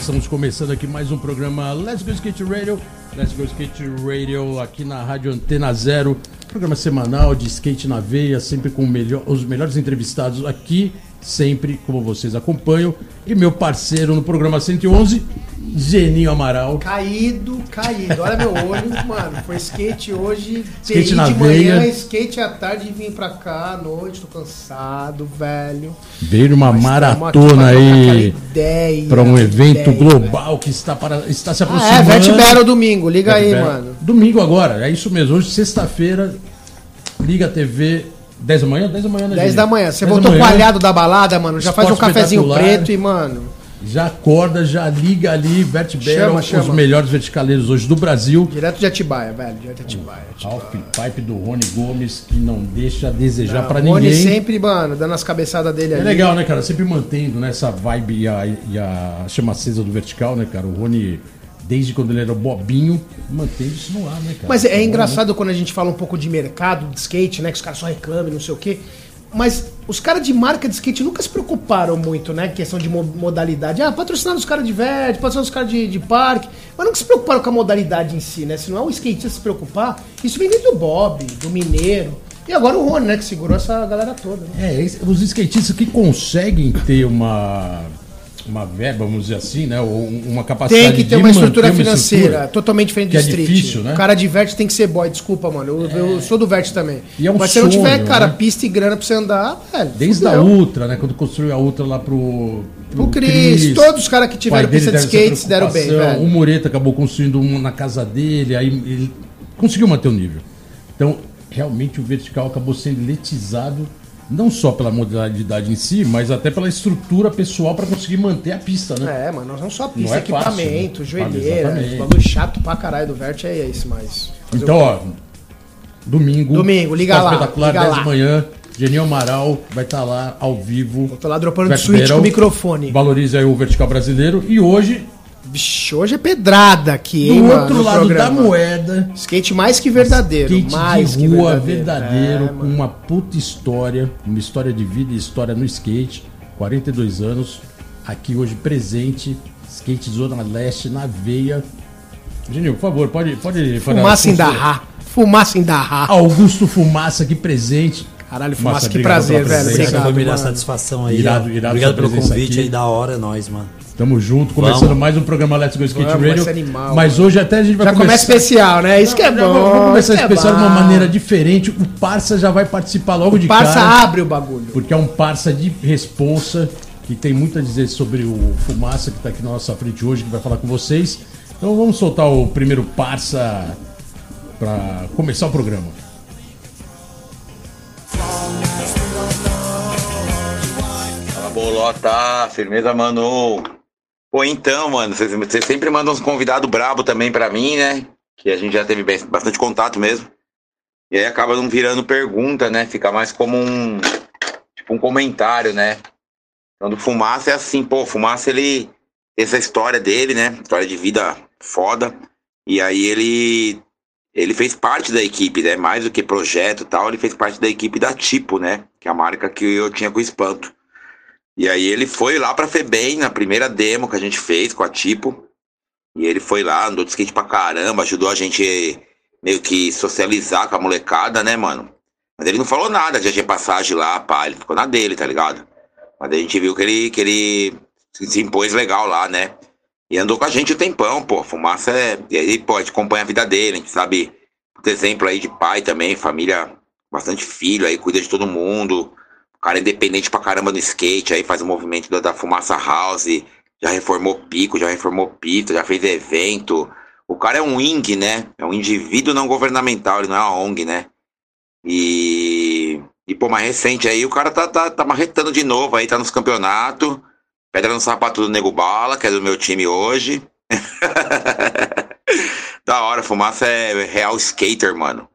Estamos começando aqui mais um programa Let's Go Skate Radio. Let's Go Skate Radio aqui na Rádio Antena Zero. Programa semanal de skate na veia, sempre com melhor- os melhores entrevistados aqui, sempre como vocês acompanham. E meu parceiro no programa 111, Geninho Amaral. Caído, caído. Olha meu olho, mano. Foi skate hoje, Skate na de manhã, veia. skate à tarde e vim pra cá à noite. Tô cansado, velho. Veio uma Mas maratona pra aí Ideia, para um evento ideia, global que está, para, está se velho. Ah, aproximando. é, Battle domingo. Liga aí, mano. Domingo agora, é isso mesmo. Hoje, sexta-feira, Liga TV, 10 da manhã? 10 da manhã, né, 10 Geninho? da manhã. Você 10 da voltou coalhado da balada, mano. Já faz um Esporte cafezinho preto e, mano. Já acorda, já liga ali, Bert os chama. melhores verticaleiros hoje do Brasil. Direto de Atibaia, velho. Direto de Atibaia. Half Pipe do Rony Gomes, que não deixa a desejar pra Rony ninguém. sempre, mano, dando as cabeçadas dele É ali. legal, né, cara? Sempre mantendo né, essa vibe e a, e a chama acesa do vertical, né, cara? O Rony, desde quando ele era bobinho, manteve isso no ar, né, cara? Mas é Bom, engraçado quando a gente fala um pouco de mercado de skate, né? Que os caras só reclamam, não sei o quê. Mas os caras de marca de skate nunca se preocuparam muito, né? Questão de mo- modalidade. Ah, patrocinar os caras de verde, patrocinar os caras de, de parque. Mas nunca se preocuparam com a modalidade em si, né? Se não é o skatista se preocupar, isso vem desde o Bob, do Mineiro. E agora o Rony, né? Que segurou essa galera toda. Né? É, os skatistas que conseguem ter uma, uma verba, vamos dizer assim, né? Ou uma capacidade Tem que ter uma estrutura financeira estrutura, totalmente diferente do é street. difícil, né? O cara de verde tem que ser boy, desculpa, mano. Eu, eu sou do verde também. É um Mas se não tiver, sonho, cara, né? pista e grana pra você andar, velho. Desde a fudeu. Ultra, né? Quando construiu a Ultra lá pro. O Cris, todos os caras que tiveram pista de skate se deram bem, velho. O Mureta acabou construindo um na casa dele, aí ele conseguiu manter o nível. Então, realmente o vertical acabou sendo letizado, não só pela modalidade em si, mas até pela estrutura pessoal para conseguir manter a pista, né? É, mano, não só Não pista, é fácil, equipamento, né? joelheira, bagulho chato pra caralho do Vert é esse, mas. Então, ó, domingo. Domingo, liga lá, Espetacular, liga 10 lá. da manhã. Geninho Amaral vai estar lá ao vivo. quê? Tô lá dropando de switch com o microfone. Valorize aí o vertical brasileiro. E hoje, Vixe, hoje é pedrada aqui, do hein, mano, outro lado programa. da moeda. Skate mais que verdadeiro. Skate mais de que rua, verdadeiro. verdadeiro, É, uma puta história, uma história de vida e história no skate. 42 anos, aqui hoje presente, skate Zona Leste na veia. Genil, por favor, pode. pode Fumaça em darrar. Fumaça em darrar. Augusto Fumaça aqui presente. Caralho, Fumaça, que prazer, velho. Obrigado, a mano. satisfação aí. Irado, irado Obrigado pelo convite aqui. aí, da hora, é nóis, mano. Tamo junto, começando Vamos. mais um programa Let's Go Skate Vamos, Radio. animal, mas mano. hoje até a gente vai Já começa especial, né? Isso que é bom. Vamos começar é especial de uma maneira diferente. O Parça já vai participar logo de Parça cara. abre o bagulho. porque é um parça de responsa que tem muito a dizer sobre o Fumaça que está aqui na nossa frente hoje, que vai falar com vocês. Então vamos soltar o primeiro parça para começar o programa. Bolota, firmeza, mano. Pô, então, mano, vocês sempre mandam uns convidados brabo também pra mim, né? Que a gente já teve bastante contato mesmo. E aí acaba não virando pergunta, né? Fica mais como um. Tipo um comentário, né? Então, do Fumaça é assim, pô, Fumaça ele. Essa história dele, né? História de vida foda. E aí ele. Ele fez parte da equipe, né? Mais do que projeto e tal, ele fez parte da equipe da Tipo, né? Que é a marca que eu tinha com Espanto. E aí ele foi lá pra Febem, na primeira demo que a gente fez com a Tipo. E ele foi lá, andou de skate pra caramba, ajudou a gente meio que socializar com a molecada, né, mano? Mas ele não falou nada, já tinha passagem lá, pá, ele ficou na dele, tá ligado? Mas a gente viu que ele, que ele se impôs legal lá, né? E andou com a gente o tempão, pô. Fumaça é. E aí, pô, a gente acompanha a vida dele, a gente sabe, por exemplo, aí de pai também, família, bastante filho, aí cuida de todo mundo. O cara é independente pra caramba no skate, aí faz o movimento da, da Fumaça House, já reformou pico, já reformou pista, já fez evento. O cara é um wing, né? É um indivíduo não governamental, ele não é uma ONG, né? E, e pô, mais recente aí, o cara tá, tá, tá marretando de novo aí, tá nos campeonatos. Pedra no sapato do Nego Bala, que é do meu time hoje. da hora, fumaça é real skater, mano.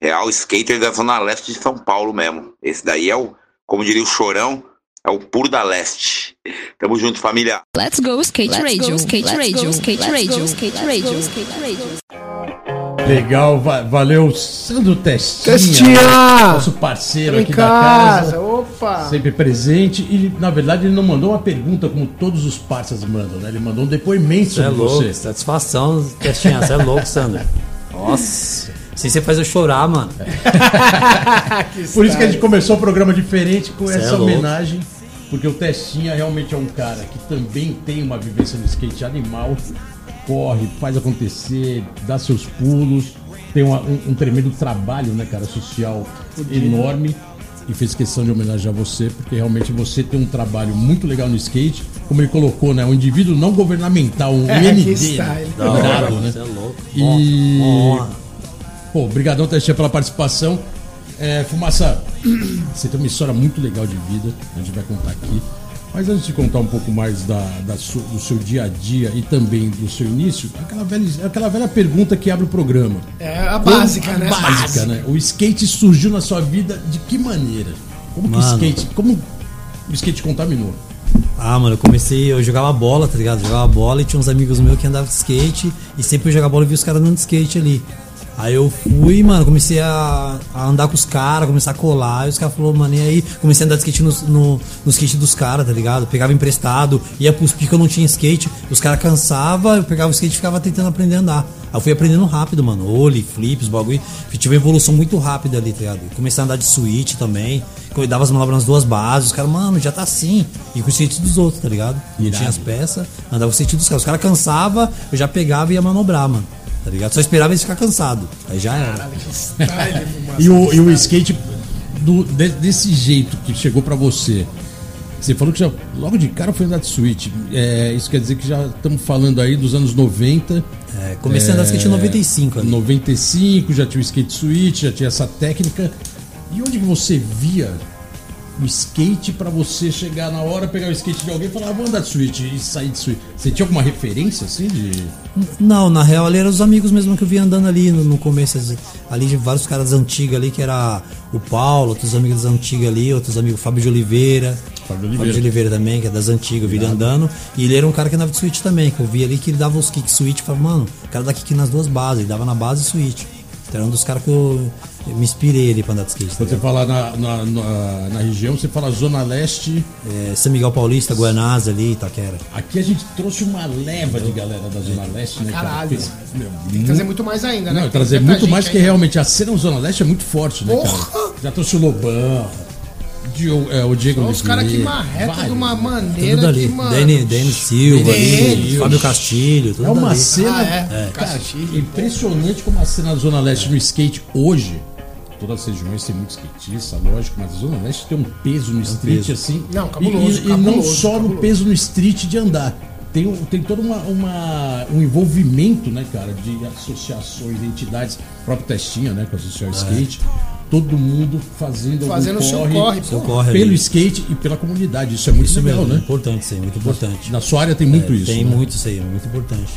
Real skater da Zona Leste de São Paulo mesmo. Esse daí é o, como diria o Chorão, é o puro da leste. Tamo junto, família. Let's go skate radio, skate radio, skate radio, skate radio, skate radio. Legal, va- valeu, Sandro Testinha. Testinha! Nosso parceiro aqui da casa, casa. opa! Sempre presente. E, na verdade, ele não mandou uma pergunta como todos os parceiros mandam, né? Ele mandou um depoimento Você é sobre louco, você. satisfação, Testinha, você é louco, Sandro. Nossa, assim você faz eu chorar, mano. Por isso que a gente começou o programa diferente com Cê é essa louco. homenagem. Porque o Testinha realmente é um cara que também tem uma vivência no skate animal. Corre, faz acontecer, dá seus pulos. Tem uma- um, um tremendo trabalho, né, cara, social enorme. E fez questão de homenagear você, porque realmente você tem um trabalho muito legal no skate. Como ele colocou, né? Um indivíduo não governamental, um É, IND. né? Irado, né? Você é louco. E- Uma honra. Pô, obrigadão, Testinha, pela participação. É, Fumaça, você tem uma história muito legal de vida, a gente vai contar aqui. Mas antes de contar um pouco mais da, da su- do seu dia a dia e também do seu início, aquela velha, aquela velha pergunta que abre o programa. É a básica, Como- né? a Básica, né? O skate surgiu na sua vida de que maneira? Como que o Mano. skate. Como o skate contaminou? Ah, mano, eu comecei, eu jogava bola, tá ligado? Jogava bola e tinha uns amigos meus que andavam de skate e sempre eu jogava bola e via os caras andando de skate ali. Aí eu fui, mano, comecei a, a andar com os caras, começar a colar, e os caras falaram, mano, e aí comecei a andar de skate no, no, no skate dos caras, tá ligado? Pegava emprestado, ia pros picos, eu não tinha skate, os caras cansavam, eu pegava o skate e ficava tentando aprender a andar. Aí eu fui aprendendo rápido, mano, ollie, flips, bagulho, tive uma evolução muito rápida ali, tá ligado? Comecei a andar de switch também, eu dava as manobras nas duas bases, os caras, mano, já tá assim, e com o skate dos outros, tá ligado? Irado. tinha as peças, andava com o skate dos caras, os caras cansavam, eu já pegava e ia manobrar, mano. Tá ligado? Só esperava eles ficar cansados. Aí já era. Style, fumaça. E o, e o skate do- de- desse jeito que chegou pra você. Você falou que já logo de cara foi andar de switch. É, isso quer dizer que já estamos falando aí dos anos 90. É, comecei a andar de skate em 95 ali. 95, já tinha o skate switch, já tinha essa técnica. E onde que você via o skate pra você chegar na hora, pegar o skate de alguém e falar, ah, vou andar de switch e sair de switch? Você tinha alguma referência assim de. Não, na real ali eram os amigos mesmo que eu via andando ali no, no começo. assim, Ali de vários caras antigos ali, que era o Paulo, outros amigos antigos ali, outros amigos, Fábio de Oliveira. Fábio Fábio Oliveira. de Oliveira também, que é das antigas, eu vi ele andando. E ele era um cara que andava de switch também, que eu vi ali que ele dava os kick switch. Eu Falava, mano, o cara dá kick nas duas bases, ele dava na base e switch. Então era um dos caras que eu, eu me inspirei ali pra andar de skate. tá Quando você fala na, na, na, na região, você fala Zona Leste. É, São Miguel Paulista, Guanás ali, Itaquera. Aqui a gente trouxe uma leva de galera da Zona Leste, né? cara? Caralho. Fez- meu, Tem que trazer muito mais ainda, né? Não, Tem trazer muito mais, que realmente a cena Zona Leste é muito forte, né, Porra! cara? Já trouxe o Lobão, Dio- é, o Diego Só os caras que Oliveira, marreta de uma né? maneira Tudo ali. que, mano... Dani, Dani Silva ali. Fábio Castilho, tudo É uma ali. cena, Ah, é. cara, Castilho, impressionante como a cena da Zona Leste no skate hoje. Todas as regiões tem muito skatista, lógico, mas a Zona Leste tem um peso no street peso. assim. Não, cabuloso, E, e- e não cabuloso, só no cabuloso. peso no street de andar. Tem, um- tem todo uma, uma- um envolvimento, né, cara, de associações, entidades, o próprio Testinha, né, com a Social Skate. Todo mundo fazendo, algum Fazendo o seu corre, Seu corre pelo ali. skate e pela comunidade. Isso é muito Isso legal, mesmo, né? importante isso aí, muito importante. Na sua área tem muito É, isso. Tem né? muito isso aí, muito importante.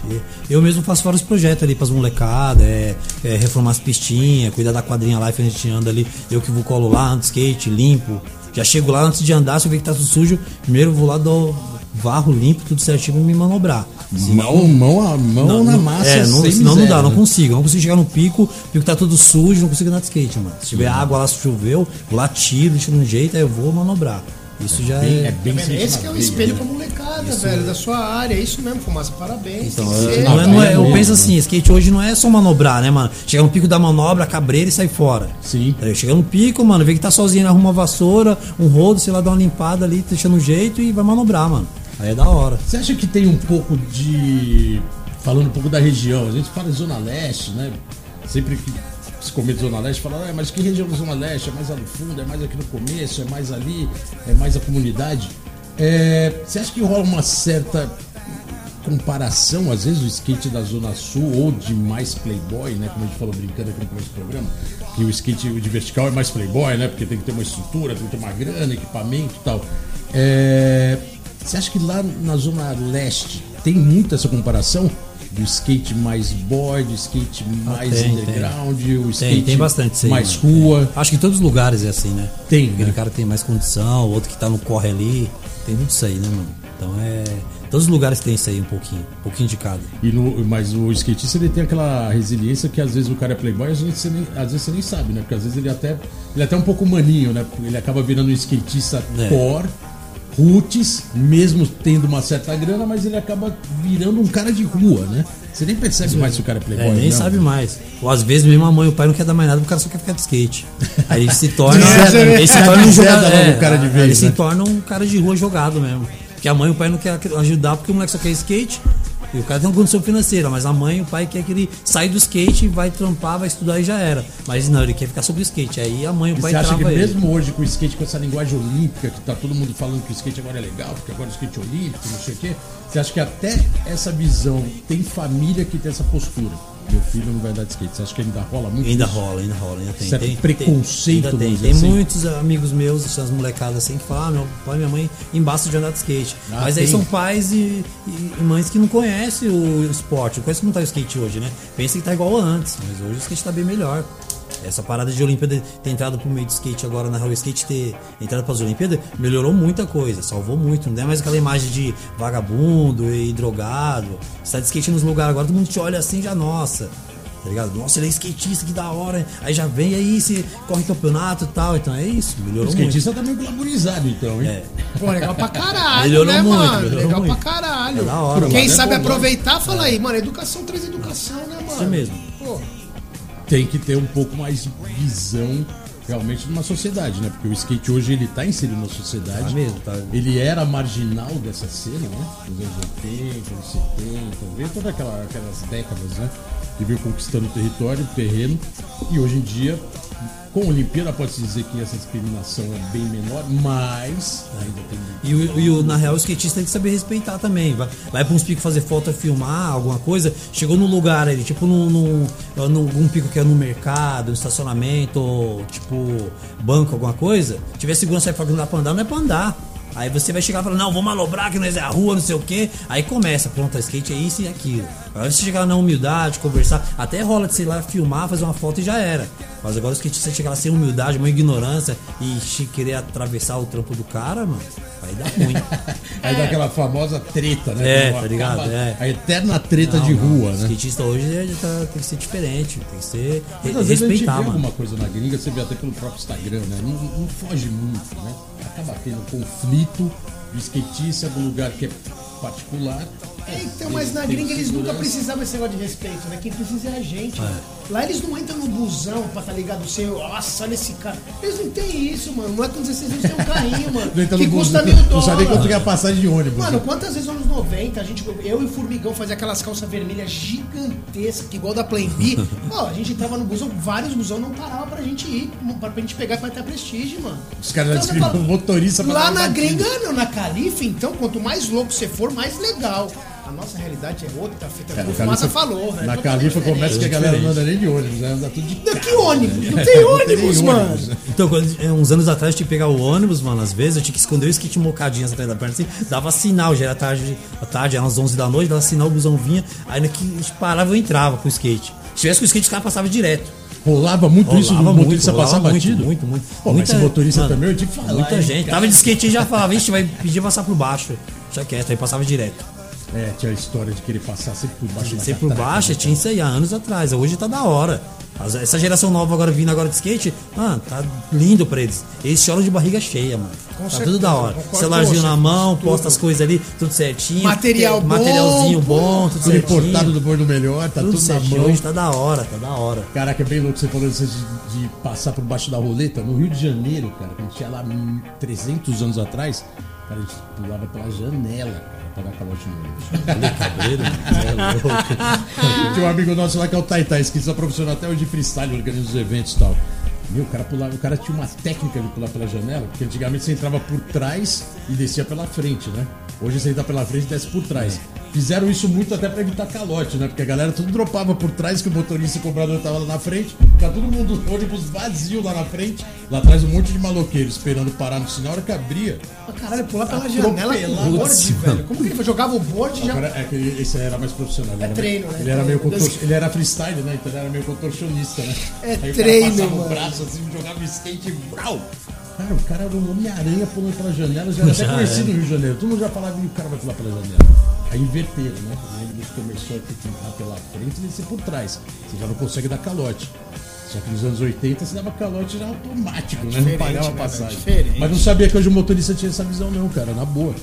Eu mesmo faço vários projetos ali pras molecadas, é, é, reformar as pistinhas, cuidar da quadrinha lá que a gente anda ali. Eu que vou colo lá, ando skate, limpo. Já chego lá antes de andar, se eu ver que tá tudo sujo, primeiro vou lá, dou varro limpo, tudo certinho pra me manobrar. Mão, mão, a mão na massa, É, não, sem senão não dá, não consigo. Não consigo chegar no pico, o pico tá tudo sujo, não consigo andar de skate, mano. Se tiver água lá, se choveu, lá tiro, tiro um jeito, aí eu vou manobrar. Isso já Bem- é. é bem Esse sentido que é o espelho né? pra molecada, velho, da sua área. É isso mesmo, Fumaça. Parabéns. Então, tem que eu, ser. não é- não é- eu penso assim, skate hoje não é só manobrar, né, mano? Chega no pico da manobra, cabreira e sai fora. Sim. Aí Chega no pico, mano, vê que tá sozinho, arruma uma vassoura, um rodo, sei lá, dá uma limpada ali, deixando um jeito e vai manobrar, mano. Aí é da hora. Você acha que tem um pouco de. Falando um pouco da região, a gente fala de Zona Leste, né? Sempre que se comenta Zona Leste, fala, ah, mas que região da Zona Leste? É mais ali no fundo, é mais aqui no começo, é mais ali, é mais a comunidade. É, você acha que rola uma certa comparação, às vezes, do skate da Zona Sul ou de mais playboy, né? Como a gente falou brincando aqui no começo do programa, que o skate de vertical é mais playboy, né? Porque tem que ter uma estrutura, tem que ter uma grana, equipamento e tal. É, Você acha que lá na Zona Leste tem muita essa comparação? Do skate mais boy, do skate mais tem, underground, o skate Tem, tem bastante aí, mais mano. rua. Acho que em todos os lugares é assim, né? Tem, Aquele né? cara que tem mais condição, o outro que tá no corre ali. Tem tudo isso aí, né, mano? Então é. Todos os lugares tem isso aí um pouquinho. Um pouquinho de cada. E no, mas o skatista ele tem aquela resiliência que às vezes o cara é playboy, às vezes você nem, às vezes você nem sabe, né? Porque às vezes ele até ele é até um pouco maninho, né? Ele acaba virando um skatista É. core, roots, mesmo tendo uma certa grana, mas ele acaba virando um cara de rua, né? Você nem percebe mais se o cara é playboy. É, nem não. sabe mais. Ou às vezes mesmo a mãe e o pai não quer dar mais nada, o cara só quer ficar de skate. Aí ele se torna. Né? ele se torna um Zeda jogador. logo É, o cara de aí vez, ele se né? torna um cara de rua jogado mesmo. Porque a mãe e o pai não quer ajudar porque o moleque só quer skate. E o cara tem uma condição financeira, mas a mãe e o pai quer que ele saia do skate, vai trampar, vai estudar e já era. Mas não, ele quer ficar sobre o skate. Aí a mãe e o E pai você acha que ele. mesmo hoje com o skate, com essa linguagem olímpica, que tá todo mundo falando que o skate agora é legal, porque agora o skate é olímpico, não sei o quê, você acha que até essa visão tem família que tem essa postura? Meu filho não vai andar de skate. Você acha que ainda rola muito? Ainda isso? rola, ainda rola, ainda tem. Certo tem preconceito, ainda tem. vamos Tem dizer assim. muitos amigos meus, as molecadas assim, que falam, ah, meu pai e minha mãe embaçam de andar de skate. Ah, Mas aí tem. são pais e, e- e mães que não conhecem o esporte, não conhecem como tá o skate hoje, né? Pensa que tá igual antes, mas hoje o skate tá bem melhor. Essa parada de Olimpíada ter entrado pro meio do skate agora na Real Skate ter entrado para as Olimpíadas melhorou muita coisa, salvou muito. Não é mais aquela imagem de vagabundo e drogado. Você tá de skate nos lugares agora, todo mundo te olha assim já, nossa. Tá ligado? Nossa, ele é skatista, que da hora. Aí já vem aí, se corre campeonato e tal. Então é isso, O melhorou muito. skatista tá meio glamorizado, então, hein? É. Pô, legal pra caralho, Melhorou né, muito, mano? melhorou Legal muito. pra caralho. É da hora, Quem mano. sabe É bom, aproveitar, fala aí, mano, educação traz educação, né, mano? Isso mesmo. Pô, Tem que ter um pouco mais de visão realmente numa sociedade, né? Porque o skate hoje ele tá inserido na sociedade. Tá mesmo, tá. Ele era marginal dessa cena, né? Nos anos 80, anos 70, veio todas aquela, aquelas décadas, né? Que veio conquistando território, terreno. E hoje em dia, com a Olimpíada, pode-se dizer que essa discriminação é bem menor, mas ainda tem. E, o, e na real, o skatista tem que saber respeitar também. Vai, vai pra uns picos fazer foto, filmar, alguma coisa. Chegou no lugar ali, tipo num, num, num- um pico que é no mercado, no estacionamento, ou tipo banco, alguma coisa. Tiver segurança aí falando que não dá pra andar, não é pra andar. Aí você vai chegar e falar, não, vou malobrar que nós é a rua, não sei o quê. Aí começa, pronto, a skate é isso e aquilo. Aí você chegar na humildade, conversar, até rola de sei lá, filmar, fazer uma foto e já era. Mas agora o skatista chegar lá sem humildade, uma ignorância e querer atravessar o trampo do cara, mano, aí dá ruim. Aí dá aquela famosa treta, né? É, tá ligado? acaba É. A eterna treta Não, de não. rua, O né? skatista hoje ele tá- tem que ser diferente, tem que ser Mas re- às vezes a gente vê mano. alguma coisa na gringa, você vê até pelo próprio Instagram, né? Não, não foge muito, né? Acaba tendo conflito do skatista do lugar que é particular. É, então, mas na gringa eles nunca precisavam desse negócio de respeito, né? Quem precisa é a gente. mano. Lá eles não entram no busão pra tá ligado ser, nossa, olha esse cara. Eles não tem isso, mano. Não é com 16 anos tem um carrinho, mano. Que custa mil Não sabia quanto dólares. que é a passagem de ônibus. Mano, quantas vezes nos anos 90 a gente, eu e o Formigão fazia aquelas calças vermelhas gigantescas, que igual da Plan B. Pô, a gente entrava no busão, vários busão não paravam pra gente ir, pra, gente pegar pra ter prestígio, mano. Os caras já descreviam fala, motorista pra Lá na gringa, não, na Califa, então, quanto mais louco você for, mais legal. A nossa realidade é outra, fita. É, Como na o Fumaça Califa- falou, velho. Na Califa começa que a galera não anda nem de ônibus, né? Anda tudo de Não, que carro, ônibus? né? Não tem ônibus, mano. né? Então, quando, uns anos atrás eu tinha que pegar o ônibus, mano, às vezes eu tinha que esconder o skate mocadinho atrás da perna, assim, dava sinal, já era tarde, à tarde, eram umas 11 da noite, dava sinal, o busão vinha, aí na que a gente parava eu entrava com o skate. Se tivesse com o skate, os caras passavam direto. Rolava muito isso, o Rolava motorista muito, passar rolava batido? Muito, muito, muito. Pô, mas esse motorista também, eu tinha que falar, Muita gente. cara. Tava de skate e já falava, vixe, vai pedir passar por baixo. Já quieto, aí passava direto. É, tinha a história de querer passar sempre por baixo da Sempre por catraca, baixo, né? tinha isso aí há anos atrás. Hoje tá da hora. Essa geração nova agora vindo agora de skate, mano, tá lindo pra eles. Eles choram de barriga cheia, mano. Com tá certeza, tudo da hora. Celularzinho na mão, tudo. posta as coisas ali, tudo certinho. Material Tem- bom, Materialzinho bom, tudo Tudo certinho. importado do bom do melhor, tá tudo, tudo, na certinho. mão. Hoje tá da hora, tá da hora. Caraca, é bem louco você falando isso de, de passar por baixo da roleta. No Rio de Janeiro, cara, quando tinha lá hum, 300 anos atrás, cara, a gente pulava pela janela, cara, pra dar calote no ônibus. Cabreiro, é louco. Tinha um amigo nosso lá que é o Taitai, esqueci profissional até hoje de freestyle, organiza os eventos e tal. Meu, o cara pulava, o cara tinha uma técnica de pular pela janela, porque antigamente você entrava por trás e descia pela frente, né? Hoje você entra pela frente e desce por trás. Fizeram isso muito até pra evitar calote, né? Porque a galera tudo dropava por trás, que o motorista e o cobrador tava lá na frente. Ficava todo mundo, ônibus vazio lá na frente. Lá atrás um monte de maloqueiro esperando parar no sinal. A hora que abria, Ah, Caralho, pular pela janela o board, velho. Como que ele jogava o board e já. Agora, é que ele- esse era mais profissional. Ele É era treino, meio, né? Ele era meio Treino. contor- ele era freestyle, né? Então ele era meio contorcionista, né? É Aí o cara treino, mano. Braço assim, jogava skate e brau! Cara, o cara era um Homem-Aranha pulando pela janela, já era até Já conhecido é. no Rio de Janeiro. Todo mundo já falava que o cara vai pular pela janela. Aí inverteram, né? O ônibus começou a ter que entrar pela frente e descer por trás. Você já não consegue dar calote. Só que nos anos 80 você dava calote já automático, né? Não pagava né, passagem. Mas não sabia que hoje o motorista tinha essa visão, não, cara, na boa.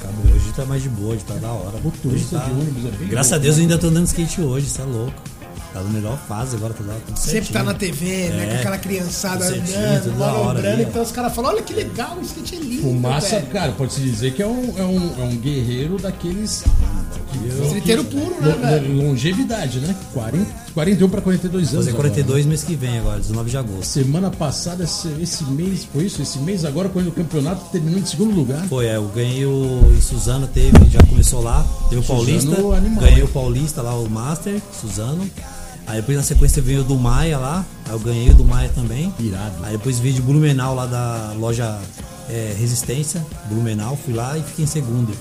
Cara, hoje tá mais de boa, hoje tá da hora. Motorista tá- de ônibus é bem Graças a Deus né? eu ainda tô andando skate hoje, isso é louco. Tá na melhor fase agora, tá lá tudo Sempre certinho. tá na TV, né? É. Com aquela criançada certinho, andando, ó. Então os caras falam: olha que legal, o skate é lindo. Fumaça, velho. cara, pode-se dizer que é um, é um, é um guerreiro daqueles. Streeteiro puro, né, velho? Longevidade, né? 40, 41 para 42 anos. Fazer agora, 42 mês que vem agora, 19 de né? agosto. Semana passada, esse, esse mês, foi isso? Esse mês agora, quando o campeonato terminou em segundo lugar. Foi, é, eu ganhei o. Em Suzano teve, já começou lá, teve o Suzano, Paulista. animal, ganhei hein? o Paulista lá, o Master, Suzano. Aí depois na sequência veio o do Maia lá, aí eu ganhei o do Maia também. Irado. Aí depois veio de Blumenau lá da loja é, Resistência, Blumenau, fui lá e fiquei em segundo.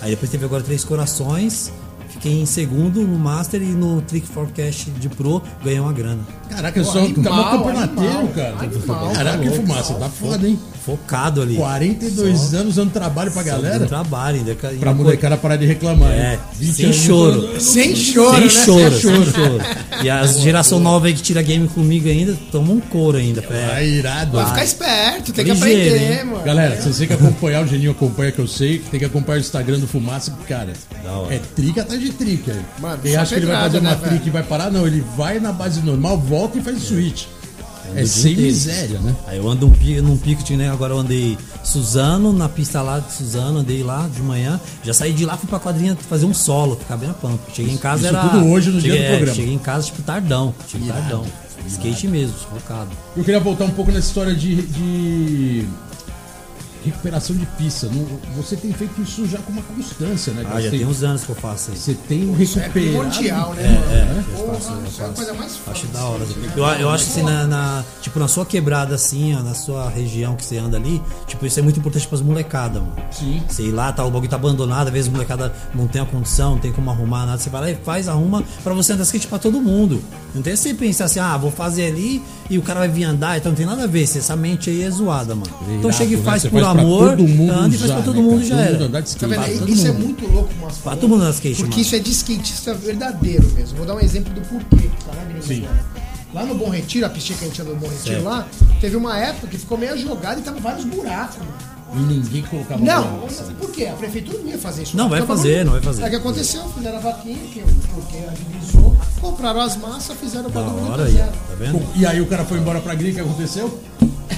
Aí depois teve agora Três Corações, fiquei em segundo no Master e no Trick Forecast de Pro ganhei uma grana. Caraca, eu só animal, tá mó campeonateiro, animal, cara. animal, Caraca, que tá fumaça, tá foda, hein? Focado ali. 42 Só- anos dando trabalho pra só galera. dando trabalho, ainda, ainda Pra molecada parar de reclamar. É? 20 sem choro. Sem choro, sem né? choro, sem choro. E a geração nova aí que tira game comigo ainda, toma um couro ainda. É. irado. Vai ficar esperto, tem que aprender, hein? mano. Galera, vocês têm que acompanhar, o Geninho acompanha que eu sei, tem que acompanhar o Instagram do Fumaça, porque, cara, é trica atrás de trica. Mano, Quem só acha que ele vai fazer uma né, trica e vai parar, não, ele vai na base normal, volta e faz switch. É, dia sem inteiro. miséria, né? Aí eu ando um pi- num pico, né? Agora eu andei Suzano, na pista lá de Suzano, andei lá de manhã. Já saí de lá, fui pra quadrinha fazer um solo, ficar bem na pampa. Cheguei em casa, Isso era. tudo hoje no dia cheguei, do programa. Cheguei em casa, tipo, tardão. Tipo, tardão. Skate mesmo, focado. Eu queria voltar um pouco nessa história de, de recuperação de pista. Não- Você tem feito isso já com uma constância, né? Ah, Você já tem, tem uns anos que eu faço isso. Você tem Isso é recuperado. primordial, né, É, é, eu faço, é a faço. coisa mais foda. Acho da hora. Eu, eu acho que assim, na, na- tipo, na sua quebrada, assim, ó, na sua região que você anda ali, tipo, isso é muito importante pras molecadas, mano. Sim. Sei lá, tá, o bagulho tá abandonado, às vezes a molecada não tem a condição, não tem como arrumar nada. Você vai lá e faz, arruma pra você andar skate pra todo mundo. Não tem você pensar assim, ah, vou fazer ali e o cara vai vir andar, então não tem nada a ver. Essa mente aí é zoada, mano. Então chega e né? faz por pra amor, todo mundo anda e faz pra né, mundo cara? já Todo era. mundo andar de Tá skate. vendo? Pra Isso é muito louco, mas Pra todo mundo skate, Porque mano. isso é de skatista verdadeiro mesmo. Vou dar um exemplo do porquê. Tá na gringa Sim. agora. Lá no Bom Retiro, a pistinha que a gente anda no Bom Retiro Certo. lá, teve uma época que ficou meio jogada e tava vários buracos. mano. E ninguém colocava Não, por quê? A prefeitura não ia fazer isso. Não, vai fazer, não vai fazer. Aí o que aconteceu? Fizeram a vaquinha, que porque agilizou, compraram as massas, fizeram o Da bagulho hora aí, tá vendo? E aí o cara foi embora pra gringa, o que aconteceu?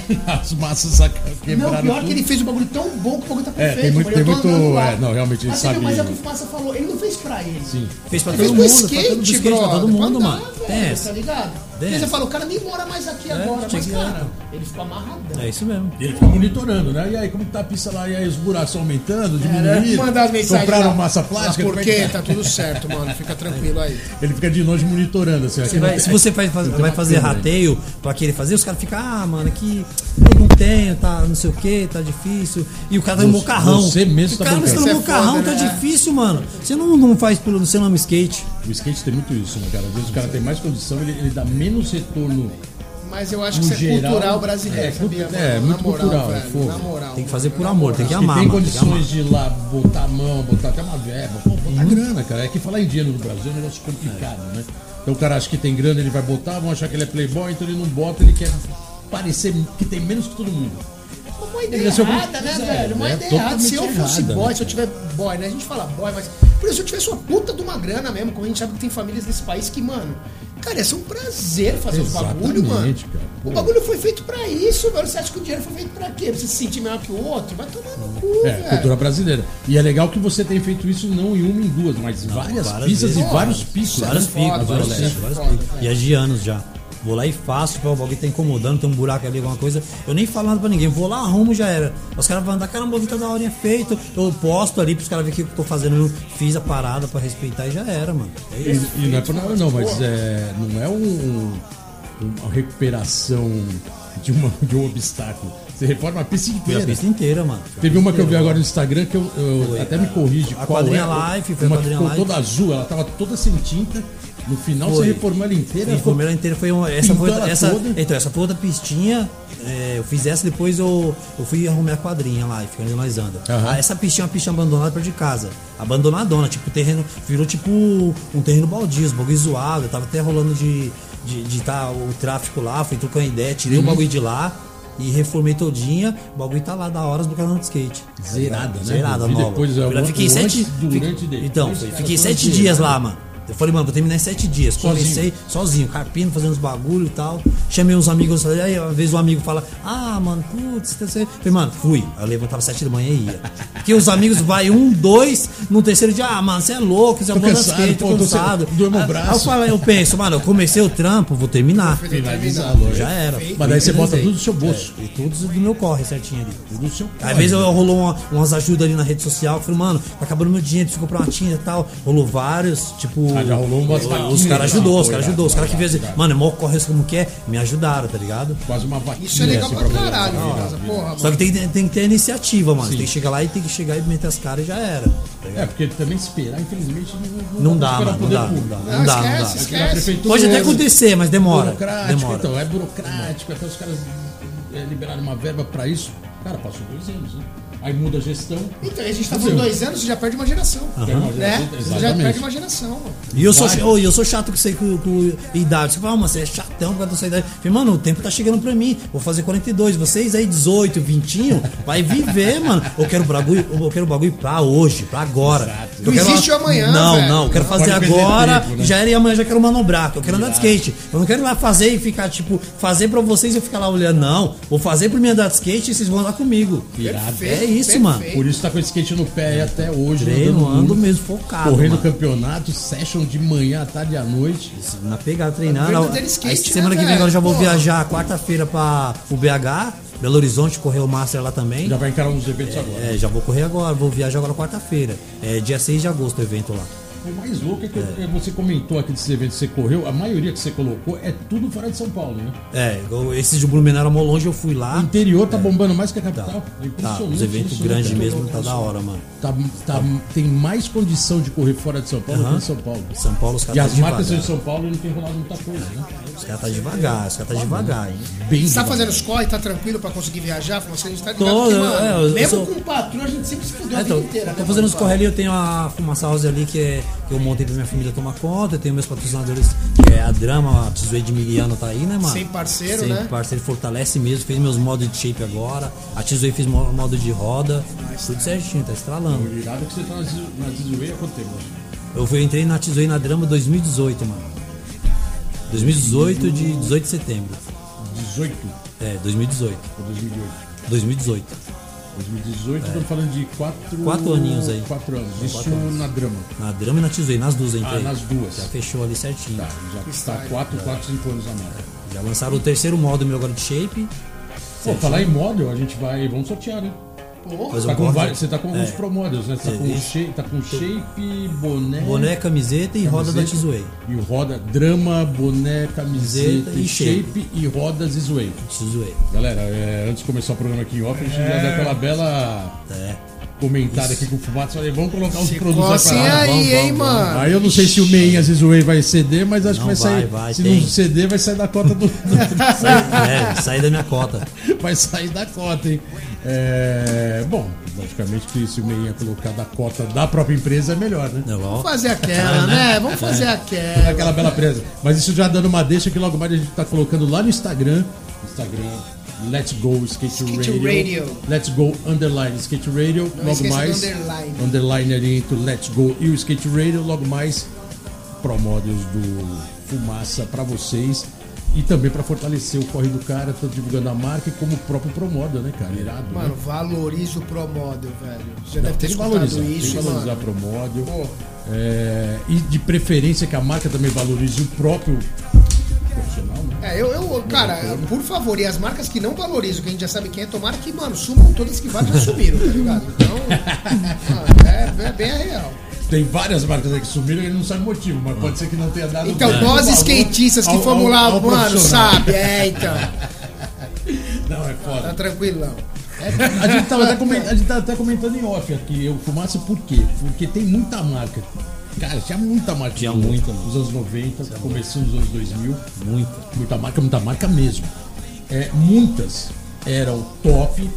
As massas saca- Não, quebraram pior tudo. que ele fez o bagulho tão bom que o bagulho tá É, perfeito. tem muito- tem tô muito- é, não, realmente, ele Mas, sabe- Mas é o que o Fumaça falou, ele não fez pra ele. Sim. Fez pra Ele todo fez mundo, pro pra todo, skate, skate, pra todo mundo, mano. essa. Tá ligado? Porque você fala, o cara nem mora mais aqui agora, tinha mas, cara, ele ficou amarradão. É isso mesmo. E ele fica monitorando, né? E aí, como que tá a pista lá? E aí, os buracos aumentando, É, né? diminuindo? Mandar as mensagens Compraram lá. massa plástica? É que quê? tá? Tá tudo certo, mano. Fica tranquilo aí. Ele fica de longe monitorando, assim. Você vai- tem- se você faz, faz- vai fazer câmera aí. rateio pra querer fazer, os caras ficam, ah, mano, aqui eu não tenho, tá não sei o que, tá difícil. E o cara tá no mocarrão. você mesmo o tá cara brincando. tá no é mocarrão, foda, tá né? difícil, mano. Você não, não faz pelo não ama skate. O skate tem muito isso, né, cara? Às vezes o cara tem mais condição, ele, ele dá menos retorno. Mas eu acho que isso é cultural brasileiro, é, sabia, é, muito moral, cultural, é velho. Na moral. Tem que fazer por amor, moral. tem que amar, tem mano. Tem que amar. condições de ir lá botar a mão, botar até uma verba, pô, botar Uhum. grana, cara. É que falar em dinheiro no Brasil é um negócio complicado, né? Então o cara acha que tem grana, ele vai botar, vão achar que ele é playboy, então ele não bota, ele quer parecer que tem menos que todo mundo. Uma ideia errada, né, coisa, velho? Uma é, ideia errada. Se eu fosse errada, boy, né, se eu tiver boy, né? A gente fala boy, mas. Por isso, se eu tivesse uma puta de uma grana mesmo, como a gente sabe que tem famílias nesse país que, mano. Cara, ia ser um prazer fazer os bagulho, mano. Exatamente, cara. O bagulho foi feito pra isso, velho. Você acha que o dinheiro foi feito pra quê? Pra você se sentir melhor que o outro? Vai tomar no cu, É, velho. cultura brasileira. E é legal que você tem feito isso não em uma, em duas, mas várias várias pistas vezes. e vários picos. É né? Vários foda, picos, vários é picos, vários. E é de anos já. Vou lá e faço, tipo, alguém tá incomodando, tem um buraco ali, alguma coisa. Eu nem falo nada pra ninguém, vou lá, arrumo já era. Os caras vão andar, caramba, tá da horinha feito. Eu posto ali pros caras verem o que eu tô fazendo. Eu fiz a parada pra respeitar e já era, mano. É E, isso. e não é por nada não, mas é, não é um, uma recuperação de, uma, de um obstáculo. Você reforma a pista Fui a inteira. pista inteira, mano. Teve uma que eu vi agora no Instagram que eu, eu até me corrige. A qual quadrinha é, live, foi a uma que quadrinha ficou live. toda azul, ela tava toda sem tinta. No final Foi. você reformou ela inteira. Sim, ficou- a primeira inteira foi uma. Essa foi ela essa, toda. Então, essa foi outra pistinha. é, eu fiz essa, depois eu, eu fui arrumar a quadrinha lá, e fica onde nós anda. Aham. Ah, essa pistinha é uma pistinha abandonada perto de casa. Abandonadona, tipo, terreno. Virou tipo um terreno baldio, um bagulho zoado. Tava até rolando de. De, de tá o tráfico lá, fui trocando ideia, tirei Uhum. o bagulho de lá e reformei todinha. O bagulho tá lá da horas do canal de skate. Zerada, né? Zerada, Eu nova. depois, eu eu- fiquei eu sete. durante fi- e depois, então, fiquei sete dias lá, mano. Eu falei, mano, vou terminar em sete dias. Sozinho? Comecei sozinho, carpino, fazendo uns bagulho e tal. Chamei uns amigos, aí às vezes o amigo fala, ah, mano, putz, tá certo." falei, mano, fui. Aí eu levantava sete da manhã e ia. Porque os amigos vai um, dois, no terceiro dia, ah, mano, você é louco, você é bom cansado, skate, tô cansado. doeu Aí- braço. Aí eu, falo, eu penso, mano, eu comecei o trampo, vou terminar. Finalizar. Já era. Mas daí você bota tudo no seu bolso. É, e tudo do meu corre certinho ali. Tudo no seu Às vezes eu rolou uma- umas ajudas ali na rede social, eu falei, mano, tá acabando meu dinheiro, preciso comprar uma tinta e tal. Rolou vários, tipo. Ah, já rolou umas Os vaquinhas, caras ajudou, os caras já, ajudou. Os caras que já. mano, é mó corre como que é, me ajudaram, tá ligado? Quase uma vaquinha. Isso é legal assim, pra caralho. Porra. Só que tem, que- tem que ter iniciativa, mano. Tem que chegar lá e tem que chegar e meter as caras e já era. É, porque também esperar, infelizmente, não, Não dá, mano, não dá, não dá. Não, dá, não esquece, dá. Pode até é acontecer, mas demora. Burocrático, Demora. então, é burocrático, até os caras é, liberaram uma verba pra isso. Cara, passou dois anos, né? Aí muda a gestão. Então, a gente tá Quer falando dois anos, você já perde uma geração. Perde uma Né? Você já perde uma geração, mano. E eu sou, e eu sou chato com isso aí com, com idade. Você fala, ah, mas você é chatão por causa da sua idade. Eu falei, mano, o tempo tá chegando pra mim. Vou fazer 42. Vocês aí, 18, 20, vai viver, mano. Eu quero bagulho, eu quero bagulho pra hoje, pra agora. Eu Não quero existe o amanhã, Não, velho. não. Eu quero Não fazer agora. tempo, né? Já era e amanhã já quero manobrar. Eu quero andar de skate. Eu não quero ir lá fazer e ficar, tipo, fazer pra vocês e eu ficar lá olhando. Não. Vou fazer pra mim andar de skate e vocês vão andar comigo. Irado. É isso, perfeito. mano. Por isso tá com o skate no pé até hoje. Treino, ando mesmo focado. Correndo mano. campeonato, session de manhã, à tarde e à noite. Na pegada, treinando. skate, Aí semana né, que vem agora eu já vou Porra. viajar quarta-feira pra o BH, Belo Horizonte, correr o Master lá também. Já vai encarar uns eventos agora. É, já vou correr agora, vou viajar agora quarta-feira. É dia 6 de agosto o evento lá. O mais louco é que é, você comentou aqui desses eventos que você correu, a maioria que você colocou é tudo fora de São Paulo, né? É, esse de Blumenau mó longe, eu fui O lá. interior tá bombando mais que a capital. Tá, É tá, os eventos né, grandes mesmo tá da hora, mano. Tá, tá- tem mais condição de correr fora de São Paulo do que em São Paulo. São Paulo, os E caras as tá marcas são devagar. de São Paulo e não tem rolado muita coisa, né? Os caras tá devagar, os caras tá devagar, hein? Bem Você tá devagar. fazendo os corre, tá tranquilo pra conseguir viajar? Você está ligado Tô, que, eu- mano, é, eu- eu mesmo sou- com o patrão, a gente sempre se fudeu É, a tô, vida inteira. tô né, fazendo os mano? corre ali, eu tenho a fumaça house ali que, é, que eu montei pra minha família tomar conta, eu tenho meus patrocinadores, que é a Drama, de Miliano tá aí, né, mano? Sem parceiro, Sem né? parceiro, fortalece mesmo, fez meus modos de shape agora, a Tizue fez mo- modo de roda, tudo certinho, tá estralando. O irado é que você tá na Zizuei há quanto tempo? Eu fui, entrei na Tizue na Drama 2018, mano. 2018 de 18 de setembro. 18 É, 2018. ou 2008? 2018. 2018, estamos falando de 4 Quatro aninhos aí. 4 anos. Isso Quatro anos. na drama. Na Drama e na Tizue, nas duas entrei. Ah, nas duas. Já fechou ali certinho. Tá, já está 4, 4, 5 anos a mais. Já lançaram o terceiro modo meu agora de shape. Pô, falar em model, a gente vai. Vamos sortear, né? Porra, Tá um vários- você tá com alguns É. pro models, né? Você tá É, com, shape, tá com shape, boné. Boné, camiseta e roda da camiseta, Tizue. E roda, drama, boné, camiseta, Camiseta e e shape e roda Zizuei. Galera, é, antes de começar o programa aqui em off, a gente já deu aquela bela É. comentário aqui com o Fumato. Falei, vamos colocar os produtos assim pra lá. aí, vamos, hein, vamos, mano? Aí eu não sei se o Meinha Zizuei vai ceder, mas acho Não que vai, vai, sair. vai, se tem. não ceder, vai sair da cota do. Sai, é, saí da minha cota. vai sair da cota, hein? É, bom, logicamente que se o Meinha colocar da cota da própria empresa é melhor, né? Não, ó. Vamos fazer aquela, né? Vamos fazer aquela. Aquela bela presa. Mas isso já dando uma deixa que logo mais a gente tá colocando lá no Instagram. Instagram. Let's Go Skate, Skate Radio. Radio. Let's Go Underline Skate Radio. Não logo mais. underline. underline ali entre Let's Go e o Skate Radio. Logo mais. Promódios do Fumaça pra vocês. E também pra fortalecer o corre do cara, tanto divulgando a marca como o próprio Promódio, né, cara? Irado. Mano, né? valoriza o Promodel, velho. Já Não, deve ter tem que escutado isso, tem que valorizar mano. Promódio. Pô. É, e de preferência que a marca também valorize o próprio profissional, né? É, eu, eu, cara, por favor, e as marcas que não valorizam, que a gente já sabe quem é, tomara que, mano, sumam todas que várias já sumiram, tá ligado? Então, mano, é, é bem a real. Tem várias marcas aí que sumiram e ele não sabe o motivo, mas pode ser que não tenha dado Então, nós skatistas que ao- fomos ao- lá, ao mano, sabe? É, então, Não, é foda. tá tranquilão. A gente, tava até comentando, a gente tava até comentando em off aqui, eu fumaça por quê? Porque tem muita marca. Cara, tinha muita marca. Tinha nos- muita. Nos anos 90, comecinho dos anos 2000. Muita. Muita marca, muita marca mesmo. É, muitas eram top.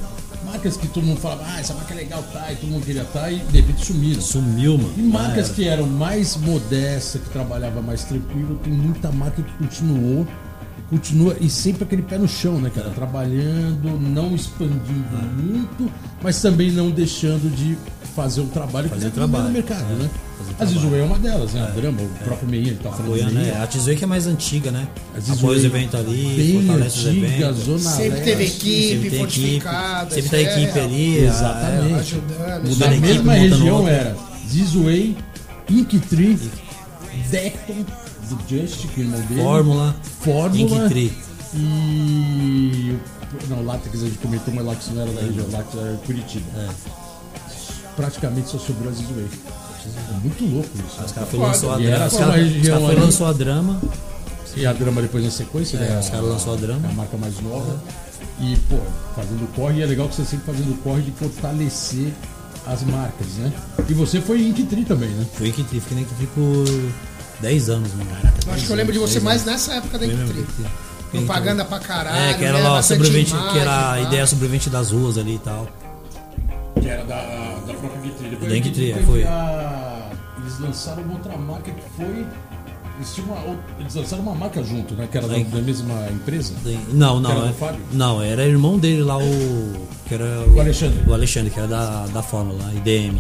Marcas que todo mundo falava, ah, essa marca é legal, tá, e todo mundo queria tá, e de repente sumiram. Sumiu, mano. E marcas Ah, que eram mais modestas, que trabalhava mais tranquilo, tem muita marca que continuou, continua e sempre aquele pé no chão, né, cara? Trabalhando, não expandindo muito, mas também não deixando de fazer um trabalho Fazer que tá no trabalho, mercado, é, né? Fazer A Zizuei é uma delas, né? A Drama, o próprio Meia, ele tá falando do né? A Tizue que é mais antiga, né? A Zizuei, Apoia os eventos ali, bem fortalece os eventos. Zona Sempre teve equipe Sempre tem equipe, fortificada. sempre tá a é equipe ali. Exatamente. a- Ajudando. A é mesma região era Zizuei, Inktree, Decton, do Just, que é irmão dele. Fórmula, Fórmula. Inktree. E. Não, Látex a gente comentou, mas Látex não era da região, Látex era Curitiba. É. Praticamente só sobrou a Zizuei. É muito louco isso. Os caras lançou a E drama. Os foi lançou a drama. E a Drama depois na sequência, É, né? os caras lançou a Drama. É a marca mais nova. E, pô, fazendo corre, e é legal que você sempre fazendo corre de fortalecer as marcas, né? E você foi Inktree também, né? Fui Inktree, fiquei na Inktree por 10 anos, mano. Eu acho que eu lembro de você mais nessa época da Inktree. Inktree. Propaganda pra caralho. É, que era né? lá sobrevivente, imagem, que era a ideia sobrevivente das ruas ali e tal. Que era da, da própria. Depois Da Inktree, teve foi. a- Eles lançaram uma outra marca que foi... Eles, tinham uma, eles lançaram uma marca junto, né? Que era da, Da- mesma empresa. Não, era não. do é- não, era irmão dele lá, o. Que era O Alexandre. O Alexandre, que era da, da Fórmula, IDM.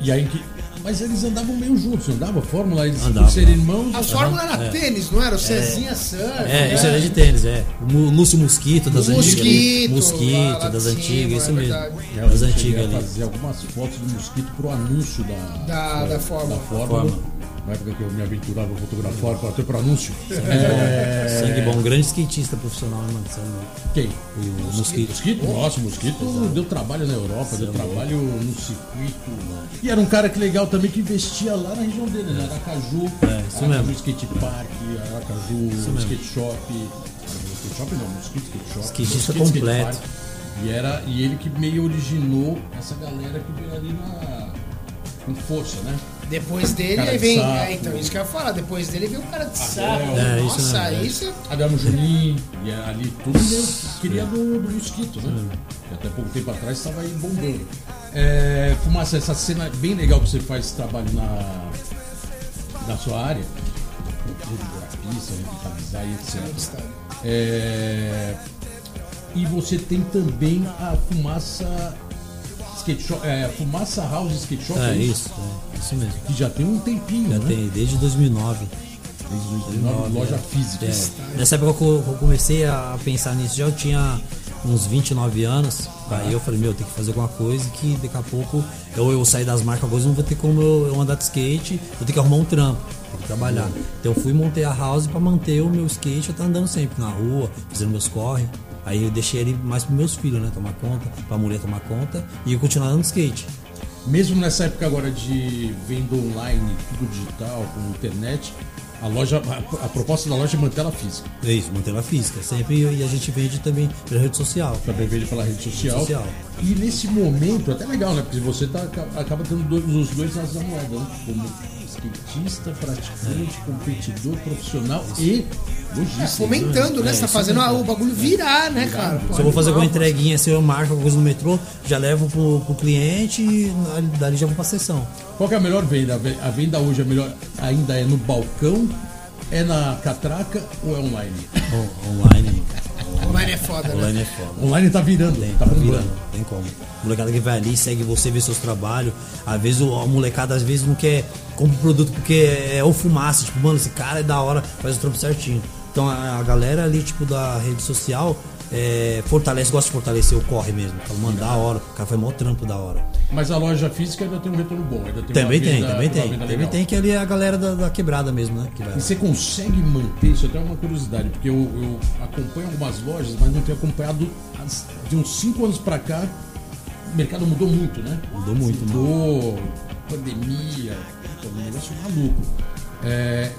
E aí que... Mas eles andavam meio juntos, não andava? Fórmula, eles Andava. por serem irmãos... A fórmula era É. tênis, não era? O Cezinha Surf. É, isso né? era de tênis, é. O Lúcio Mosquito das O antigas. Mosquito, Mosquito, lá- das cima, antigas, isso é mesmo. É, Das antigas ali. fazer algumas fotos do mosquito pro anúncio da, Da- da Fórmula. Da Fórmula. Na época que eu me aventurava a fotografar, para até pro anúncio. É... Sangue bom, um grande skatista profissional, né, mano? Sangue bom. Quem? O Mosquito. Mosquito? Nossa, o Mosquito deu trabalho na Europa, deu trabalho no circuito. E era um cara que legal também que investia lá na região dele, né? Aracaju, É, isso Aracaju mesmo. Skate Park, Aracaju mesmo. Skate Shop. Skate Shop não, Mosquito Skate Shop. Skatista Skate completo. Park. E, era, e ele que meio originou essa galera que veio ali na, com força, né? Depois dele aí de vem. saco. É, então, isso que eu ia falar. Depois dele vem o cara de saco. É, isso Nossa, mesmo, é. isso é. Adamo Juninho, e era ali tudo meio queria do, do mosquito, né? Que até pouco tempo atrás estava aí bombando. É, Fumaça, essa cena bem legal que você faz esse trabalho na, na sua área, fotografista, revitalizar e etc. É, e você tem também a fumaça skate shop, é, fumaça house skate shop, É é isso, é isso mesmo. que já tem um tempinho, Já né? tem desde 2009. Desde 2009, loja física. É. Nessa época que eu comecei a pensar nisso, já eu tinha uns 29 anos. Aí eu falei, meu, tem que fazer alguma coisa que daqui a pouco eu, eu sair das marcas agora, não vou ter como eu, eu andar de skate, vou ter que arrumar um trampo, vou que trabalhar. Então eu fui montei a house pra manter o meu skate, eu tá andando sempre na rua, fazendo meus corre. Aí eu deixei ele mais pros meus filhos, né? Tomar conta, pra mulher tomar conta e eu continuar andando skate. Mesmo nessa época agora de venda online, tudo digital, com internet, a loja, a, a proposta da loja é manter ela física. É isso, manter ela física. Sempre e a gente vende também pela rede social. Também vende pela rede social. Social. E nesse momento, até legal, né? Porque você tá, acaba tendo dois, os dois lados da moeda, né? Como skatista, praticante, competidor, profissional e lojista. É, fomentando, né? É, Você tá isso fazendo a- o bagulho virar, né, cara? Pô, Se eu vou fazer alguma entreguinha, se eu marco alguma coisa no metrô, já levo pro, pro cliente e dali já vou pra sessão. Qual que é a melhor venda? A ve- A venda hoje é melhor ainda é no balcão, é na catraca ou é online? On- online. Online é foda, né? Online é foda. Online tá virando, Tem, tá tá bombando. virando, tem como. Molecada que vai ali, segue você, vê seus trabalhos. Às vezes o- a molecada às vezes não quer comprar o produto porque é o fumaça. Tipo, mano, esse cara é da hora, faz o trampo certinho. Então a, a galera ali, tipo, da rede social, é, fortalece, gosta de fortalecer o corre mesmo. Fala, mano, da hora. O cara faz mó trampo da hora. Mas a loja física ainda tem um retorno bom. Ainda tem Também tem, também tem. Também legal. tem que ali é a galera da, da quebrada mesmo, né? E você consegue manter, isso até é uma curiosidade, porque eu, eu acompanho algumas lojas, mas não tenho acompanhado as- de uns 5 anos pra cá, o mercado mudou muito, né? Mudou muito, mano. Mudou, pandemia, puta, um negócio maluco. É,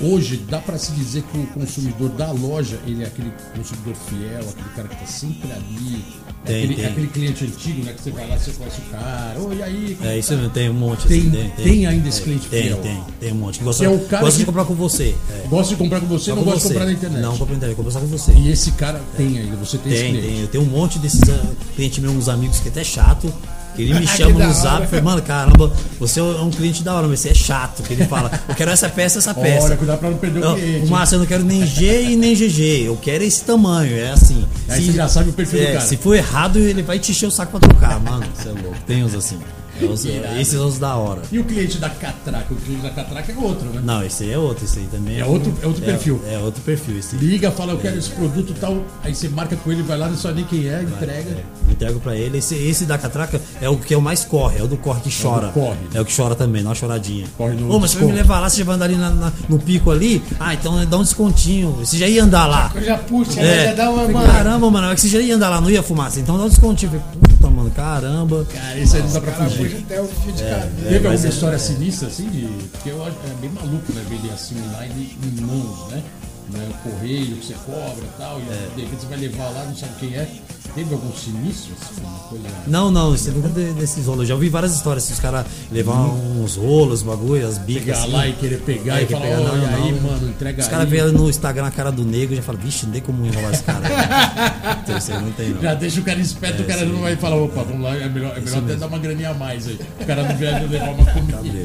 hoje dá pra se dizer que o consumidor da loja, ele é aquele consumidor fiel, aquele cara que tá sempre ali. é Tem, aquele, tem. é aquele cliente antigo, né? Que você vai lá, você conhece o cara, oi, aí? É, tá?" isso mesmo, tem um monte. Tem- assim, tem ainda esse É, cliente Tem, fiel. tem, tem um monte. Que gosta, é o cara gosta que- de comprar com você. É. Gosta de comprar com você, não com gosta de comprar na internet. Não, compra na internet, compra só com você. E esse cara tem ainda, você tem, esse Tem, cliente. tem. Eu tenho um monte desses ah, clientes meus, uns amigos que é até chato. Que ele me chama no zap e fala, mano, caramba, você é um cliente da hora, mas você é chato. Que ele fala, eu quero essa peça, essa peça. Olha, cuidado pra não perder o cliente. o Márcio, eu não quero nem G e nem GG. Eu quero esse tamanho, é assim. Aí você já sabe o perfil do é, cara. Se for errado, ele vai te encher o saco pra trocar, mano. Você é louco. Tem uns assim. É os- esses são os da hora. E o cliente da catraca? O cliente da catraca é outro, né? Não, esse aí é outro, esse aí também É outro- é outro é- perfil. É, outro perfil, esse. Liga, fala, eu quero esse produto e tal. Aí você marca com ele, vai lá, não sabe nem quem é, entrega. É, entrego pra ele. Esse, esse da catraca é o que é o mais corre, é o do corre que chora. corre. É o que chora também, dá uma choradinha. Corre no Ô, mas você vai me levar lá, você já vai andar ali na- na- no pico ali? Ah, então dá um descontinho. Você já ia andar lá. Eu já puxa, É. já dá uma. Mano, Caramba, mano, é que você já ia andar lá, não ia fumaça. Então dá um descontinho. Eu puta, mano, caramba. Cara, isso aí não dá pra fugir. Puxa até o fio de cabelo. Teve mas alguma é- história sinistra assim de. Porque eu acho é bem maluco, né? Vender assim online em mãos, né? né? O correio que você cobra e tal, e É. de repente você vai levar lá, não sabe quem é. Teve algum sinistro, assim, uma coisa. Não, não, isso nunca de- desses rolos. Eu já ouvi várias histórias, esses caras levam uns rolos, bagulho, as bicas. Pegar assim. lá e querer pegar É, e falar, pegar, não, olha aí, não. mano, entrega Os caras veem no Instagram a cara do negro e já falam, vixe, não tem como enrolar esse cara. então, isso aí não tem, não. Já deixa o cara esperto, o cara não vai falar, opa, vamos lá, é melhor, é melhor até dar uma graninha a mais aí. O cara não vier levar uma comida.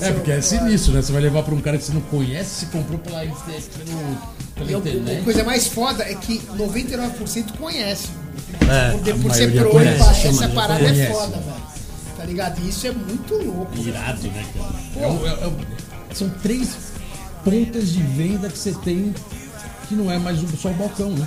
É, porque é sinistro, né? Você vai levar pra um cara que você não conhece, se comprou pela, inter- pelo, E a- coisa mais foda é que 99% conhece. É, Por, por ser pro, conhece, essa parada é foda, velho. Tá ligado? E isso é muito louco. Irado, né, cara? É é- é- são três pontas de venda que você tem que não é mais um- só o balcão, né?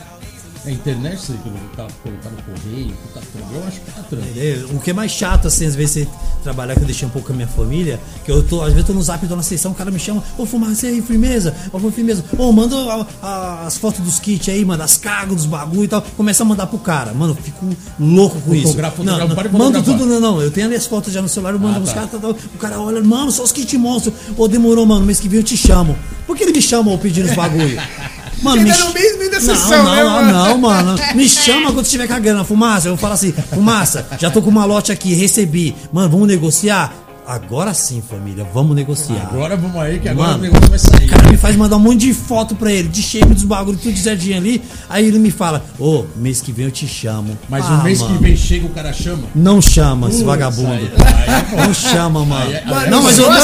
É a internet, você colocar, colocar no correio, puta. Eu acho que tá trampo. É, O que é mais chato, assim, às vezes você trabalhar, que eu deixei um pouco com a minha família, que eu tô, às vezes eu tô no zap, tô na sessão, o cara me chama, ô Fumaça aí, firmeza, ô firmeza, ô, manda a- a- as fotos dos kits aí, mano, as cargas, dos bagulho e tal, começa a mandar pro cara, mano, eu fico louco com isso. Fotografa, não, não, mando tudo, não, não, eu tenho ali as fotos já no celular, eu mando Ah, pros tá. caras, tal, tal. o cara olha, mano, só os kits monstro, ô, demorou, mano, mês que vem eu te chamo. Por que ele me chama ou pedindo os bagulho? Mano, me no meio da não, sessão, não, né, não, mano? não, mano. Me chama quando estiver cagando na fumaça. Eu vou falar assim, fumaça, já tô com uma lote aqui, recebi. Mano, vamos negociar? Agora sim, família, vamos negociar. Agora vamos aí, que agora Mano, o negócio vai sair. O cara me faz mandar um monte de foto pra ele, de shape dos bagulhos, tudo certinho ali. Aí ele me fala, ô, mês que vem eu te chamo. Mas Ah, o mês mano, que vem chega, o cara chama. Não chama esse vagabundo. aí- aí é. Não chama, mano. Aí é- Mano, não, mas eu, não,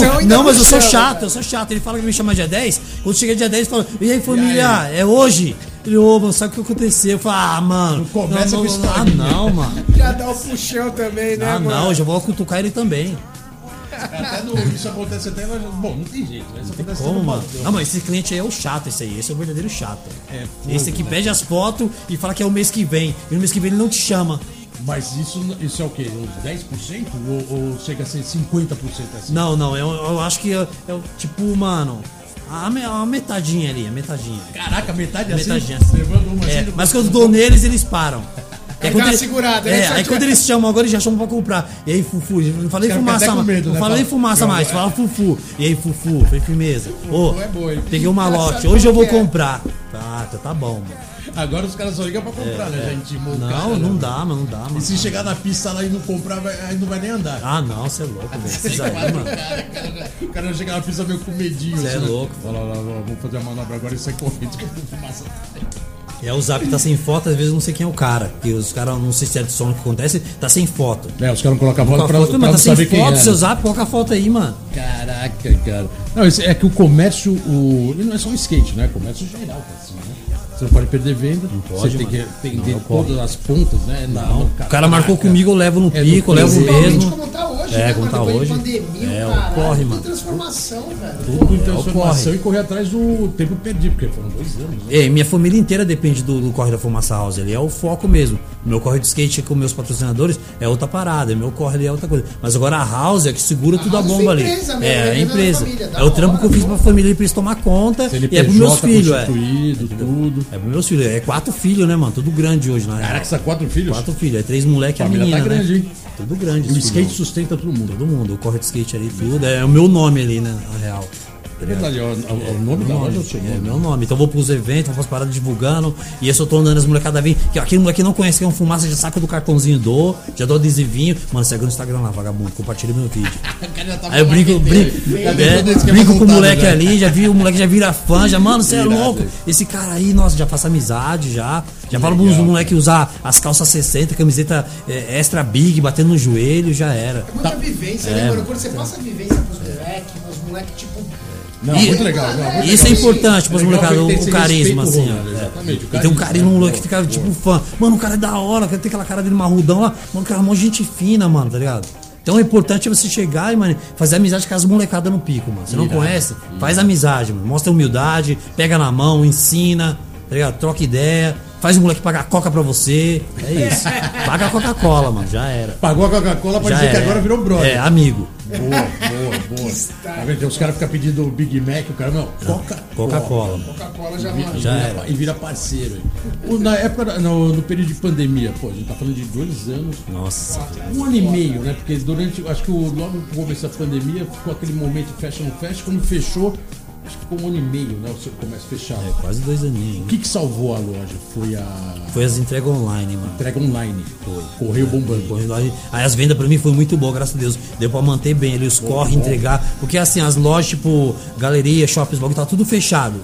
não, não, mas eu sou chato, eu sou chato. Ele fala que me chama dia 10. Quando chega dia 10, fala, e aí, família, E é hoje? Ele, ô, mano, sabe o que aconteceu? Eu falo, ah, mano. começa não, com não, história. Ah, não, mano. Já dá o puxão também, né, Ah, mano? não, já vou cutucar ele também. Até no, isso acontece até lá. Bom, não tem jeito. né? Isso acontece Como, no mano? Não, mas esse cliente aí é o chato, esse aí. Esse é o verdadeiro chato. É fogo, esse aqui né? pede as fotos e fala que é o mês que vem. E no mês que vem ele não te chama. Mas isso, isso é o quê? Uns 10% ou, ou chega a ser 50% assim? Não, não, eu, eu acho que é, é tipo, mano. A, me- a metadinha ali, a metadinha. Caraca, metade assim? Metadinha assim. Uma É, assim. mas quando eu dou neles, eles param. Aí É, quando ele- segurada, né? é, aí quando eles chamam, agora eles já chamam pra comprar. E aí, Fufu, não falei fumaça mais. medo, Não né? falei fumaça "Não, mais, é." fala Fufu. E aí, Fufu, foi firmeza. Ô, é peguei uma lote, hoje eu vou é. comprar. Tá, tá, tá bom, mano. Agora os caras só ligam pra comprar, né? Já intimou o cara, É, Não, né? não dá, mano, não dá, mano. E se chegar na pista lá e não comprar, vai- aí não vai nem andar. Ah, não, você é louco, velho. Esses aí, mano. Cara, cara, o cara chega na pista meio com medinho. Cê é assim, né? louco. Fala lá, lá, vamos fazer a manobra agora e sai correndo É, o zap tá sem foto, às vezes eu não sei quem é o cara. Que os caras, não sei se é de som que acontece, tá sem foto. É, os caras não colocam a foto pra, foto, pra mas tá sem saber quem foto, seu zap, coloca a foto aí, mano. Caraca, cara. Não, é que o comércio, o... ele não é só um skate, né? Comércio geral, tá assim, né? Você não pode perder venda. pode, você tem que mano. atender Não pode. todas as pontas, né? Na- no O cara marcou catraca, comigo, eu levo no é pico, eu levo mesmo. como tá hoje, É, né, como mano? tá hoje. pandemia, É, caralho, corre, tudo mano. transformação, velho. Tudo em É, transformação e correr atrás do tempo perdido, porque foram dois anos. Né? É, minha família inteira depende do, do Corre da Fumaça House ali. É o foco mesmo. Meu corre de skate com meus patrocinadores é outra parada. Meu corre ali é outra coisa. Mas agora a House é que segura tudo a é bomba ali. empresa mesmo, é, é a empresa. família, É o trampo que eu fiz da pra família pra eles tomar conta. E é pros meus filhos, é. tudo. É pros meus filhos. É quatro filhos, né, mano? Tudo grande hoje, na real. Caraca, você quatro filhos? Quatro filhos. É três moleques e a menina, tá grande, né? hein? Tudo grande. E o skate filhão. sustenta todo mundo. Todo mundo. O corre de skate ali, tudo. É o meu nome ali, né? Na real. É verdade, é o, é o- o nome da Meu loja é nome, o seu é nome. meu nome. Então eu vou pros eventos, vou pras paradas divulgando. E esse eu tô andando as molecadas vêm. Que aquele moleque não conhece que é um fumaça, já saca do cartãozinho, dou, já dou adesivinho. Mano, segue no Instagram lá, vagabundo, compartilha meu vídeo. tá Aí eu brinco, brinco, é, brinco com o moleque ali, já vi, o moleque já vira fã, já, mano, você é louco. Esse cara aí, nossa, já faço amizade já. Já falo pros moleques usar as calças 60, camiseta é, extra big, batendo no joelho, já era. É muita vivência, É, né, mano? mano. Quando você passa a vivência pros moleques, os moleques, tipo. Não, E- muito legal. não, muito Isso é legal. importante pros É legal molecados, ver que tem o, o carisma, assim, ó. É. exatamente, o E tem um carisma, um moleque que fica tipo fã. Mano, o cara é da hora, tem aquela cara dele marrudão lá. Mano, o cara é mó gente fina, mano, tá ligado? Então é importante você chegar e, mano, fazer amizade com as molecadas no pico, mano. Você não Irado, conhece? Faz amizade, mano. Mostra humildade, pega na mão, ensina, tá ligado? Troca ideia. Faz o moleque pagar coca pra você. É isso. Paga a Coca-Cola, mano. Já era. Pagou a Coca-Cola pra Já dizer que era. agora virou brother. É, amigo. Boa, boa, boa. Tá vendo? Tem caras ficam pedindo o Big Mac, o cara, não, Coca-Cola. Coca-Cola. Já E, mano. Já vira, era. e vira parceiro. O- Na época, no, no período de pandemia, pô, a gente tá falando de dois anos. Nossa. Um ano e meio, né? Porque durante, acho que o, logo no começo da pandemia ficou aquele momento fecha não fecha. Quando fechou, acho que ficou um ano e meio, né? O seu comércio fechado. É, quase dois aninhos. O que, que salvou a loja? Foi a Foi as entregas online, mano. entrega online. Correio bombando. Corre lá e- Aí as vendas pra mim foi muito boa, graças a Deus. Deu pra manter bem ali, os corre, entregar. Porque assim, as lojas, tipo, galeria, shoppings, blog, tá tudo fechado.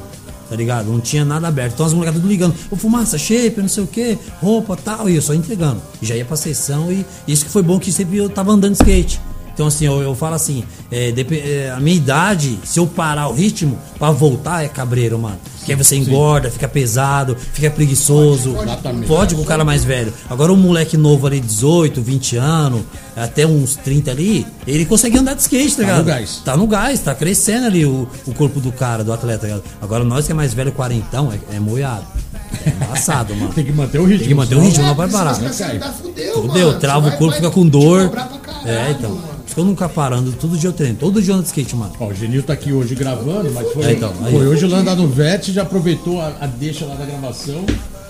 Tá ligado? Não tinha nada aberto. Então as molecadas tudo ligando. Ô, fumaça, shape, não sei o que, roupa tal. E eu só entregando. Já ia pra sessão e isso que foi bom que sempre eu tava andando de skate. Então assim, eu, eu falo assim, é, é, a minha idade, se eu parar o ritmo, pra voltar é cabreiro, mano. Porque aí você engorda, fica pesado, fica preguiçoso. Exatamente. Pode com o cara mais velho. Agora um moleque novo ali, 18, 20 anos, até uns 30 ali, ele consegue andar de skate, tá ligado? no gás. Tá no gás, tá crescendo ali o, o corpo do cara, do atleta, tá ligado? Agora nós que é mais velho, quarentão, é, é moiado. É embaçado, mano. Tem que manter o ritmo. Tem que manter o ritmo, não vai parar. andar, fudeu, trava o corpo, vai fica com dor. É, então. mano. Eu nunca parando, todo dia eu treino, todo dia eu ando de skate, mano. Ó, o Genil tá aqui hoje gravando, mas foi, É, então, aí. foi hoje lá andar no VET, já aproveitou a, a deixa lá da gravação.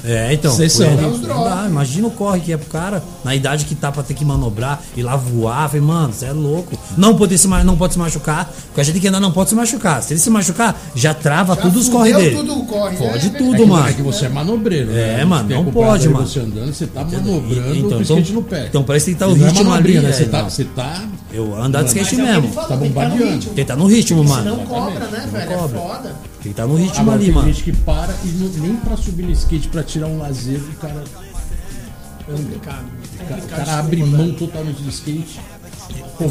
É, então. Sessão. foi- Dá uns não dá, imagina o corre que é pro cara, na idade que tá pra ter que manobrar, ir lá voar. Falei, mano, você é louco. Não pode, se, não pode se machucar, porque a gente que ainda não pode se machucar. Se ele se machucar, já trava Já tudo os corre dele. tudo corre, Pode né? tudo, é que, mano. É que você é manobreiro, né? É, mano, não pode, mano. Você andando, você tá manobrando então, então- no pé. então parece que tem que tá o é ritmo ali, né? é, Você tá, você tá Eu andar de skate Mas é mesmo. falou, Tá tem que tá no bombardeando. ritmo. Tem que tá no ritmo, Se mano. não cobra, né, velho? É cobra. foda. Tem que tá no ritmo Agora, ali, tem mano. gente que para e não- nem pra subir no skate pra tirar um lazer, o cara, Complicado. o cara, o cara abre mão totalmente do skate.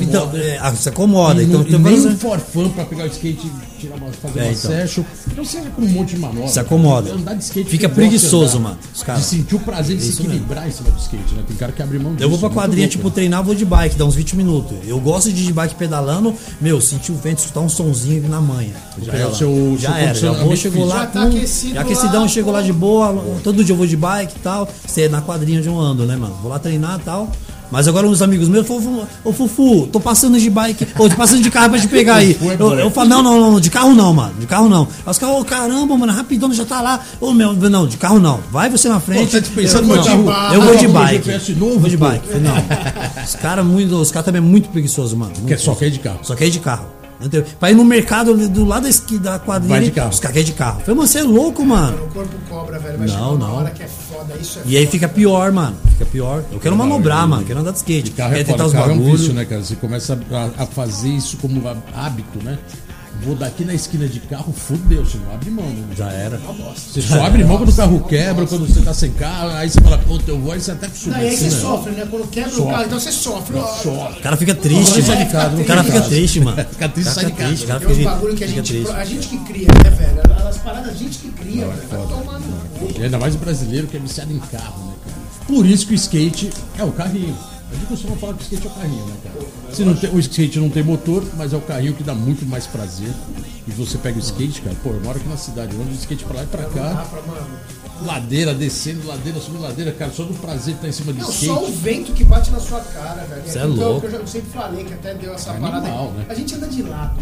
Então, é, ah, se acomoda. E Então, não- tem e nem vários- um forfã pra pegar o skate e tirar uma, fazer É, uma então. session. Então você com um monte de manobra. Se acomoda. Andar de skate Fica preguiçoso, andar, mano, os caras. De sentir o prazer de se Isso equilibrar em cima do skate, né? Tem cara que abre mão disso. Eu vou pra muito quadrinha, louco, tipo, né? treinar, vou de bike, dá uns 20 minutos. Eu gosto de ir de bike pedalando, meu, sentir o vento, escutar um sonzinho na manha. Já é o seu- já seu era, já vou, condicionamento chego lá, Já tá aquecido já aquecidão, lá, chego lá de boa, todo dia eu vou de bike e tal, você é na quadrinha onde eu ando, né, mano? Vou lá treinar e tal. Mas agora uns amigos meus falam, ô Fufu, tô passando de bike, ou tô passando de carro pra te pegar aí. É Eu, eu falo, não, não, não, de carro não, mano, de carro não. Aí os caras, ô caramba, mano, rapidão, já tá lá. Ô meu, não, de carro não. Vai você na frente. Pô, tá dispensando eu, não, carro. eu vou de bike. Novo, vou de bike. Não. Os caras muito, os caras também é muito preguiçosos, mano. Quer só quer ir de carro. Só quer ir de carro. Entendeu? Pra ir no mercado do lado da quadrilha, Vai de carro. os caras querem de carro. Falei, mano, você é louco, mano. O corpo cobra, velho. Vai Não, chegar uma não. hora que é foda. Isso é E aí fica pior, mano. Fica pior. Eu quero manobrar, mano. Quero andar de skate. Carro é Quero foda, tentar os carro é um bagulhos. vício, né, cara? Você começa a, a fazer isso como há- hábito, né? Vou daqui na esquina de carro, fudeu, você não abre mão, né? Já era. Você só abre mão quando o carro quebra, quando você tá sem carro, aí você fala, puta, eu vou, aí você até acostuma. Não, aí você né? sofre, né? Quando quebra o Sofre. carro, então você sofre. Sofre. O cara fica triste, Não sai mano. de casa, não O cara fica casa. triste, mano. Fica triste, O cara sai de o cara Tem uns fica, bagulho que a fica gente, triste. a gente que cria, né, velho? As paradas a gente que cria, velho. No cu. E ainda mais o brasileiro que é viciado em carro, né, cara? Por isso que o skate é o carrinho. A gente costuma falar que o skate é o carrinho, né, cara? Se não tem, o skate não tem motor, mas é o carrinho que dá muito mais prazer. E você pega o skate, cara, pô, eu moro aqui na cidade, eu ando de skate pra lá e pra cá. Ladeira, descendo, ladeira, subindo ladeira, cara, só do prazer de estar em cima de Não, skate. só o vento que bate na sua cara, velho. Cê é Então, louco. Eu, já- eu sempre falei que até deu essa É parada. animal, né? A gente anda de lado.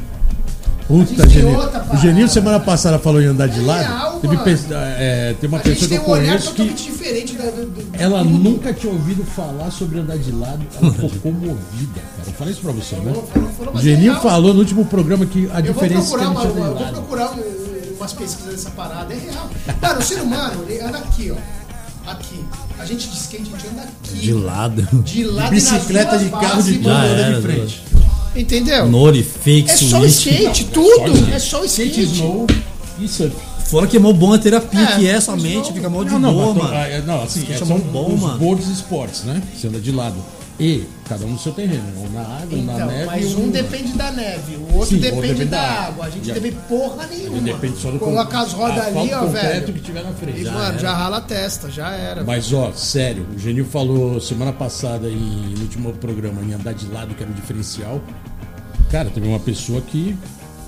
Puta, tem Genil. O. Genil semana passada falou em andar de É lado. real, Teve pe- é, tem uma A gente pessoa que eu um olhar conheço que totalmente diferente da, do, do- ela do- nunca tinha ouvido falar sobre andar de lado. Ela ficou comovida, cara. Eu falei isso pra você, né? O Genil é falou no último programa que a Eu diferença é que procurar, ele uma, tinha eu de vou procurar um- umas pesquisas dessa parada. É real. Cara, o ser humano, ele anda aqui, ó. Aqui. A gente de skate, a gente anda aqui. De lado. De lado De bicicleta, de carro, de tudo, anda de frente. Entendeu? Nori, fake, É só o switch. skate, tudo. É só o Skate, skate. snow e surf. Fora que é mó bom a terapia, É, que é somente, não- fica mó de Não, não, boa, tô- mano. ah, é, não, assim, Skate é, é são mó bom, os mano. boards esportes, né? Você anda de lado. E cada um no seu terreno, um na água, um na Então, neve. mas e um depende da neve, o outro Sim, depende, depende da da água. água. A gente depende porra nenhuma. Depende só do Coloca as rodas ali, ó, velho. que tiver na frente. E, Já mano, era. já rala a testa, já era. Mas ó, sério, o Genil falou semana passada em, no último programa em andar de lado, que era o diferencial. Cara, teve uma pessoa que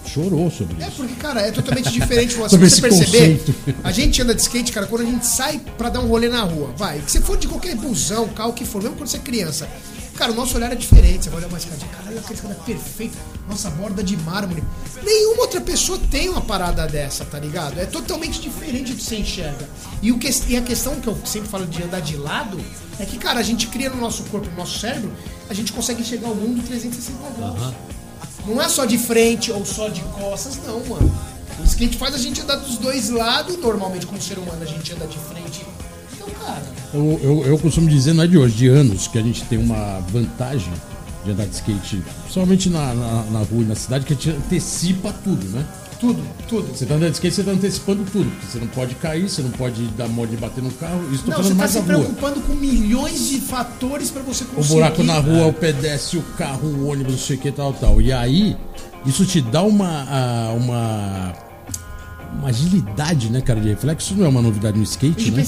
chorou sobre É isso. porque, cara, é totalmente diferente. Se você esse perceber, conceito. a gente anda de skate, cara, quando a gente sai pra dar um rolê na rua, vai, que você for de qualquer busão, carro que for, mesmo quando você é criança, cara, o nosso olhar é diferente. Você vai olhar uma escadinha, caralho, aquela escada é perfeita, nossa borda de mármore. Nenhuma outra pessoa tem uma parada dessa, tá ligado? É totalmente diferente do que você enxerga. E, o que, e a questão que eu sempre falo de andar de lado é que, cara, a gente cria no nosso corpo, no nosso cérebro, a gente consegue enxergar o mundo 360 graus. Não é só de frente ou só de costas, não, mano. O skate faz a gente andar dos dois lados. Normalmente, como ser humano, a gente anda de frente. Então, cara, Eu, eu, eu costumo dizer, não é de hoje, de anos, que a gente tem uma vantagem de andar de skate, principalmente na, na, na rua e na cidade, que a gente antecipa tudo, né? tudo, tudo. Você tá andando de skate, você tá antecipando tudo. Porque você não pode cair, você não pode dar mole de bater no carro. Isso tô Não, falando você tá mais se da rua. preocupando com milhões de fatores pra você O conseguir. buraco na rua, o pedestre, o carro, o ônibus, não sei o que, tal, tal. E aí, isso te dá uma. ah, uma. Uma agilidade, né, cara, de reflexo. Isso não é uma novidade no skate, E de né? E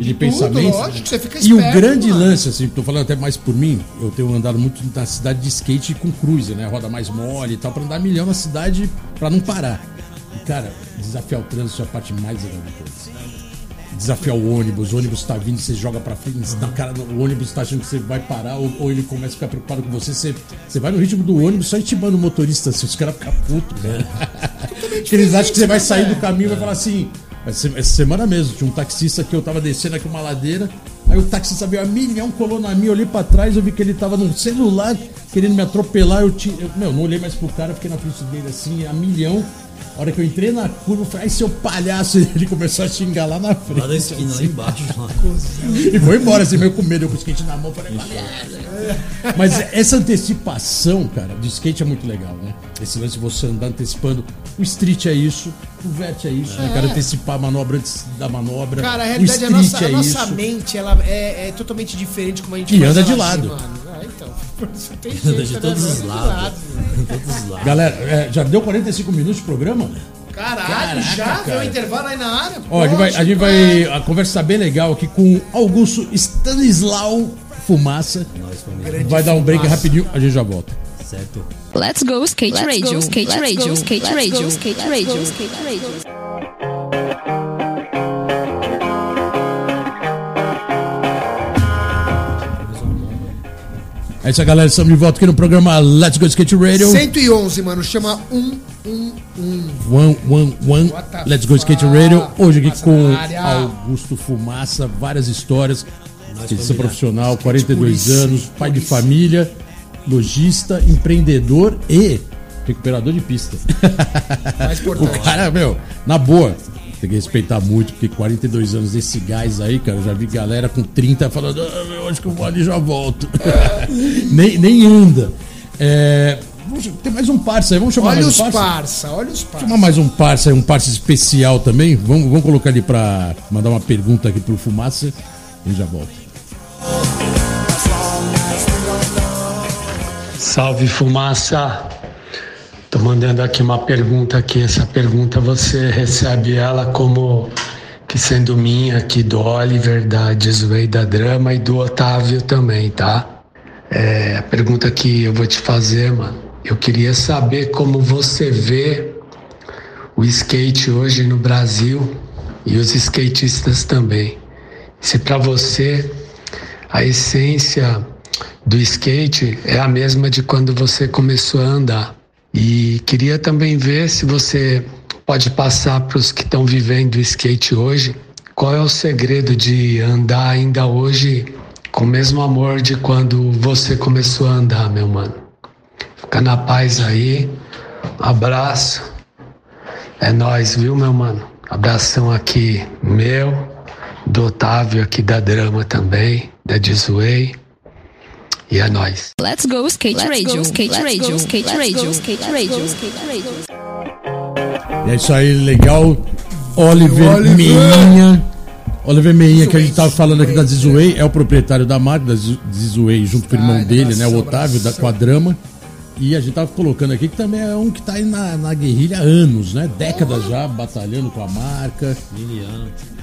E de, pensamento. Lógico, você fica E o esperto, grande mano. lance, assim, tô falando até mais por mim, eu tenho andado muito na cidade de skate com cruiser, né? Roda mais mole e tal, pra andar milhão na cidade pra não parar. E, cara, desafiar o trânsito é a parte mais legal de todas. Desafiar o ônibus, o ônibus tá vindo, você joga pra frente, na cara, do- o ônibus tá achando que você vai parar, ou, ou ele começa a ficar preocupado com você, você, você vai no ritmo do ônibus só intimando o motorista, assim, os caras ficam putos. Porque eles acham que você vai sair do caminho e vai falar assim. Essa semana mesmo, tinha um taxista que eu tava descendo aqui uma ladeira. Aí o taxista veio a milhão, colou na minha, olhei pra trás, eu vi que ele tava num celular querendo me atropelar. Eu, ti- eu meu, não olhei mais pro cara, fiquei na frente dele assim, a milhão. A hora que eu entrei na curva, eu falei, ai seu palhaço, ele começou a xingar lá na Lá frente. da esquina, lá embaixo. lá. E foi embora, assim, meio com medo, eu com o skate na mão, falei, "Palhaço." Mas essa antecipação, cara, de skate é muito legal, né? Esse lance de você andar antecipando. O street é isso, o vert é isso, né? Cara, antecipar a manobra antes da manobra. Cara, a o realidade é a street nossa, a é nossa isso. mente ela é, é totalmente diferente como a gente E anda de lado. mano. Você tem jeito, de todos os lados. lado. De todos os lados. Galera, é, já deu 45 minutos de programa? Caralho, Caraca, já? cara. Veio o intervalo aí na área? Ó, a gente vai, a, gente Poxa, vai- a conversa tá bem legal aqui com Augusto Stanislau Fumaça. Nós. Vai dar um break Fumaça. rapidinho, a gente já volta. Certo. Let's go skate Let's radio, go, skate let's radio, go, skate let's radio, go, skate radio, skate radio. É isso aí, galera. Estamos de volta aqui no programa Let's Go Skate Radio. 111, mano. Chama 111. One, one, one. What the Let's Go Skate? Radio. Hoje aqui Fumaça com. Augusto Fumaça. Várias histórias. Skate família. profissional, 42 polícia. anos, pai de família, lojista, empreendedor e recuperador de pista. Mais O cara, meu, na boa, tem que respeitar muito, porque 42 anos desse gás aí, cara, eu já vi galera com 30 falando, ah, meu, acho que eu vou ali e já volto. nem, nem anda. É, vamos- tem mais um parça aí, vamos chamar Olha mais os um parça? parça, olha os parça. Chamar mais um parça aí, um parça especial também. Vamos, vamos colocar ali pra mandar uma pergunta aqui pro Fumaça e já volta. Salve fumaça! Tô mandando aqui uma pergunta aqui. Essa pergunta você recebe ela como que sendo minha aqui do Oliver, da Desway da Drama e do Otávio também, tá? É, a pergunta que eu vou te fazer, mano, eu queria saber como você vê o skate hoje no Brasil e os skatistas também. Se para você a essência do skate é a mesma de quando você começou a andar. E queria também ver se você pode passar para os que estão vivendo o skate hoje qual é o segredo de andar ainda hoje com o mesmo amor de quando você começou a andar, meu mano. Fica na paz aí. Abraço. É nós, viu, meu mano? Abração aqui meu, do Otávio aqui da Drama também, da Dizuei. E é nóis. Let's go skate Let's radio, go, skate let's radio, go, skate let's radio, go, skate let's radio, go, skate radio. É isso aí, legal. Oliver, Meinha. Oliver Meinha, que a gente tava falando aqui da Zizuei, é o proprietário da marca da Zizu- Zizuei, junto com o irmão dele, né, o Otávio, da, com a Drama. E a gente tava colocando aqui que também é um que tá aí na, na guerrilha há anos, né? Décadas já, batalhando com a marca.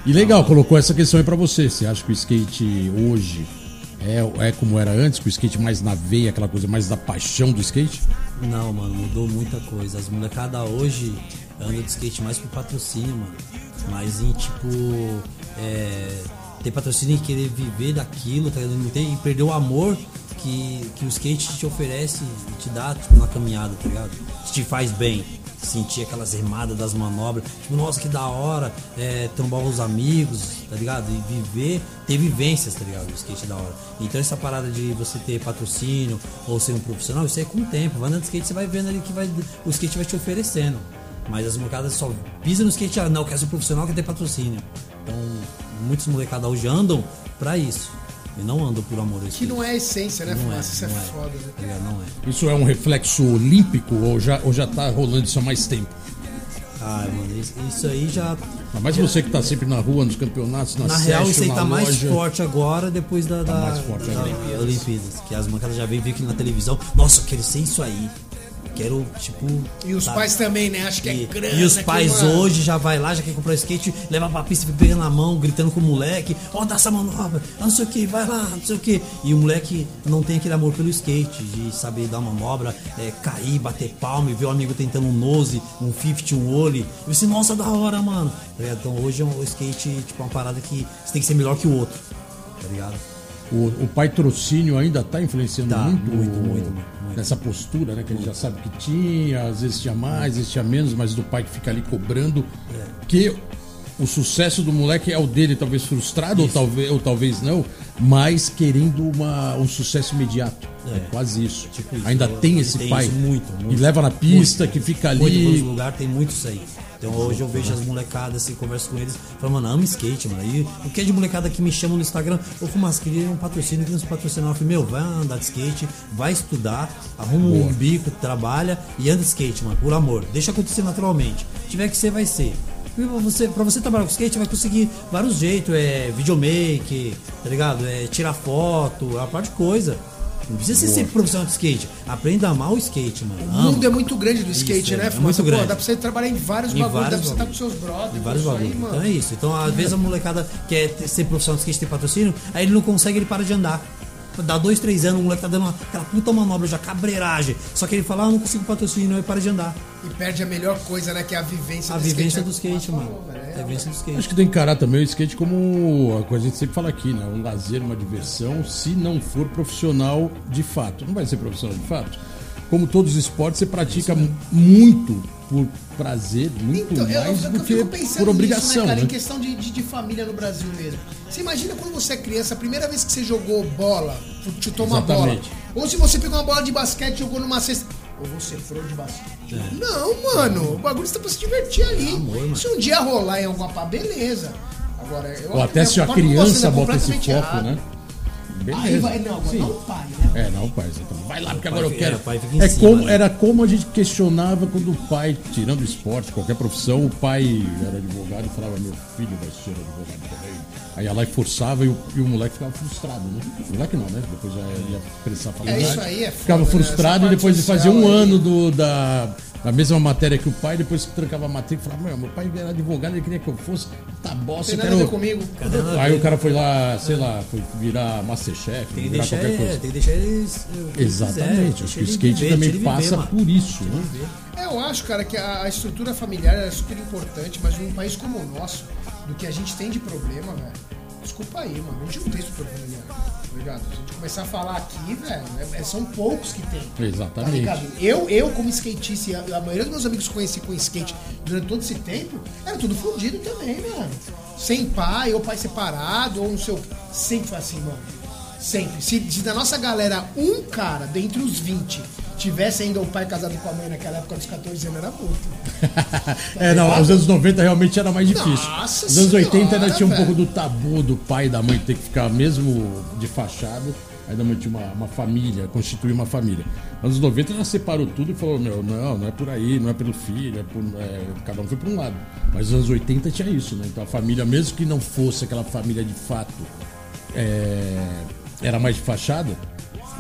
E legal, colocou essa questão aí pra você. Você acha que o skate hoje é, é como era antes, que o skate mais na veia, aquela coisa mais da paixão do skate? Não, mano, mudou muita coisa. As molecada hoje andam de skate mais pro patrocínio, mano. Mas em tipo. É, ter patrocínio e querer viver daquilo, tá ligado? E perder o amor que, que o skate te oferece te dá tipo, na caminhada, tá ligado? Que te faz bem. Sentir aquelas remadas das manobras. Tipo, nossa, que da hora. É, trombar os amigos, tá ligado? E viver, ter vivências, tá ligado? O skate da hora. Então essa parada de você ter patrocínio ou ser um profissional, isso é com o tempo. Vai andando de skate, você vai vendo ali que vai, o skate vai te oferecendo. Mas as molecadas só pisam no skate, ah, não, quer ser profissional, quer ter patrocínio. Então, muitos molecadas hoje andam pra isso. E não andam por amor Que não é a essência, né, Não Fumaça? Isso é, não foda, né? Tá ligado? Não é. Isso é um reflexo olímpico ou já, ou já tá rolando isso há mais tempo? Ah, mano, isso, isso aí já. Ainda mais você que tá sempre na rua, nos campeonatos, na, Na real, isso aí tá mais loja. forte agora depois da, da, mais forte da agora. Olimpíadas. Que as mancadas já vêm ver aqui na televisão. Nossa, eu quero ser isso aí. Quero, tipo. E os sabe? pais também, né? Acho que é E, grana. e os que, pais mano, hoje já vai lá, já quer comprar o skate, leva pra pista, pegando na mão, gritando com o moleque, ó, dá essa manobra, ah, não sei o que, vai lá, não sei o que. E o moleque não tem aquele amor pelo skate, de saber dar manobra, é, cair, bater palma e ver o amigo tentando um nose, um 50, um ollie. E você, nossa, da hora, mano. Ligado? Então hoje o skate tipo, é uma parada que você tem que ser melhor que o outro. Tá ligado? O, o patrocínio ainda tá influenciando Tá, muito, muito, muito, muito, muito. nessa postura, né? Que gente já sabe que tinha, às vezes tinha mais, às vezes tinha menos, mas do pai que fica ali cobrando. Que o sucesso do moleque é o dele, talvez frustrado, ou talvez, ou talvez não, mas querendo uma, um sucesso imediato. É, É, quase isso. tipo isso. Ainda Eu- tem esse tem pai. isso muito, muito. e leva na pista, Muito, que fica Muito ali. nos lugares tem muito isso aí. Então hoje eu vejo as molecadas assim, converso com eles, falo, mano, amo skate, mano. E o que é de molecada que me chamam no Instagram, ô Fumas, queria um patrocínio, queria uns patrocinar. Eu falei, meu, vai andar de skate, vai estudar, arruma um bico, trabalha e anda de skate, mano, por amor. Deixa acontecer naturalmente. Se tiver que ser, vai ser. Você, pra você trabalhar com skate, vai conseguir vários jeitos, é videomake, tá ligado? É tirar foto, é uma parte de coisa. Não precisa ser sempre profissional de skate. Aprenda a amar o skate, mano. O mundo é muito grande do Isso, skate, é, né, é muito Pô, grande. dá pra você trabalhar em vários Em bagulhos, dá pra você estar com bagulho. seus brothers. Em vários isso bagulhos. Então é isso. Então, às vezes a molecada quer ser profissional de skate ter patrocínio, aí ele não consegue, ele para de andar. Dá dois, três anos, o moleque tá dando uma, aquela puta manobra já, cabreiragem. Só que ele fala, ah, não consigo patrocínio, aí para de andar. E perde a melhor coisa, né? Que é a vivência A do vivência skate. do skate, mano. Falou, velho, É a vivência do skate. Acho que tem que encarar também o skate como a coisa que a gente sempre fala aqui, né? Um lazer, uma diversão, se não for profissional de fato. Não vai ser profissional de fato. Como todos os esportes, você pratica muito por prazer, muito Então, mais eu, do eu que fico pensando por obrigação, nisso, né, cara, né? em questão de, de, de família no Brasil mesmo. Você imagina quando você é criança, a primeira vez que você jogou bola, chutou uma bola, ou se você pegou uma bola de basquete e jogou numa cesta, ou você pro de basquete. É. Não, mano, o bagulho está pra se divertir ali. Amor, mano. se um dia rolar em alguma pá, beleza. Agora, eu Ou até se a criança é bota esse foco, errado. né? Beleza. Aí vai, não, agora não o pai, né? É, não, pai, exatamente. Vai lá, porque O agora eu quero. é, o É como, né? Era como a gente questionava quando o pai, tirando o esporte, qualquer profissão, o pai era advogado e falava, meu filho vai ser advogado também. Aí ia lá e forçava e o, e o moleque ficava frustrado, né? O moleque não, né? Depois já ia expressar a faculdade. isso aí, é foda, Ficava né? frustrado Essa e depois de fazer um aí. ano do, da, a mesma matéria que o pai, depois que trancava a matrícula, falava, meu, meu pai era advogado, ele queria que eu fosse, tá bosta, Tem nada a ver quero... comigo. Aí o cara foi lá, sei lá, foi virar Masterchef, Tem que virar deixar, qualquer é, coisa. tem que deixar eles. Exatamente, quiserem, acho que deixa o skate viver, também viver, passa mano. por isso, né? viver. É, Eu acho, cara, que a, estrutura familiar é super importante, mas num país como o nosso, do que a gente tem de problema, velho, desculpa aí, mano, a gente não tem esse problema, tá? Se a gente começar a falar aqui, velho, é- são poucos que tem. Tá Exatamente. ligado? Eu, eu, como skatista, e a, maioria dos meus amigos que conheci com skate durante todo esse tempo, era tudo fudido também, mano. Sem pai, ou pai separado, ou não sei o que. Sempre foi assim, mano. Sempre. Se, se da nossa galera, um cara dentre os 20 tivesse ainda o pai casado com a mãe naquela época dos 14 anos, era morto. É, não, os anos 90 realmente era mais difícil. Nossa Os anos 80 ainda tinha um velho. pouco do tabu do pai e da mãe ter que ficar mesmo de fachada. Ainda mantinha uma, uma família, constituir uma família. Anos 90 ela separou tudo e falou: meu, não, não é por aí, não é pelo filho, é por, é, cada um foi para um lado. Mas nos anos 80 tinha isso, né? Então a família, mesmo que não fosse aquela família de fato, é, era mais de fachada,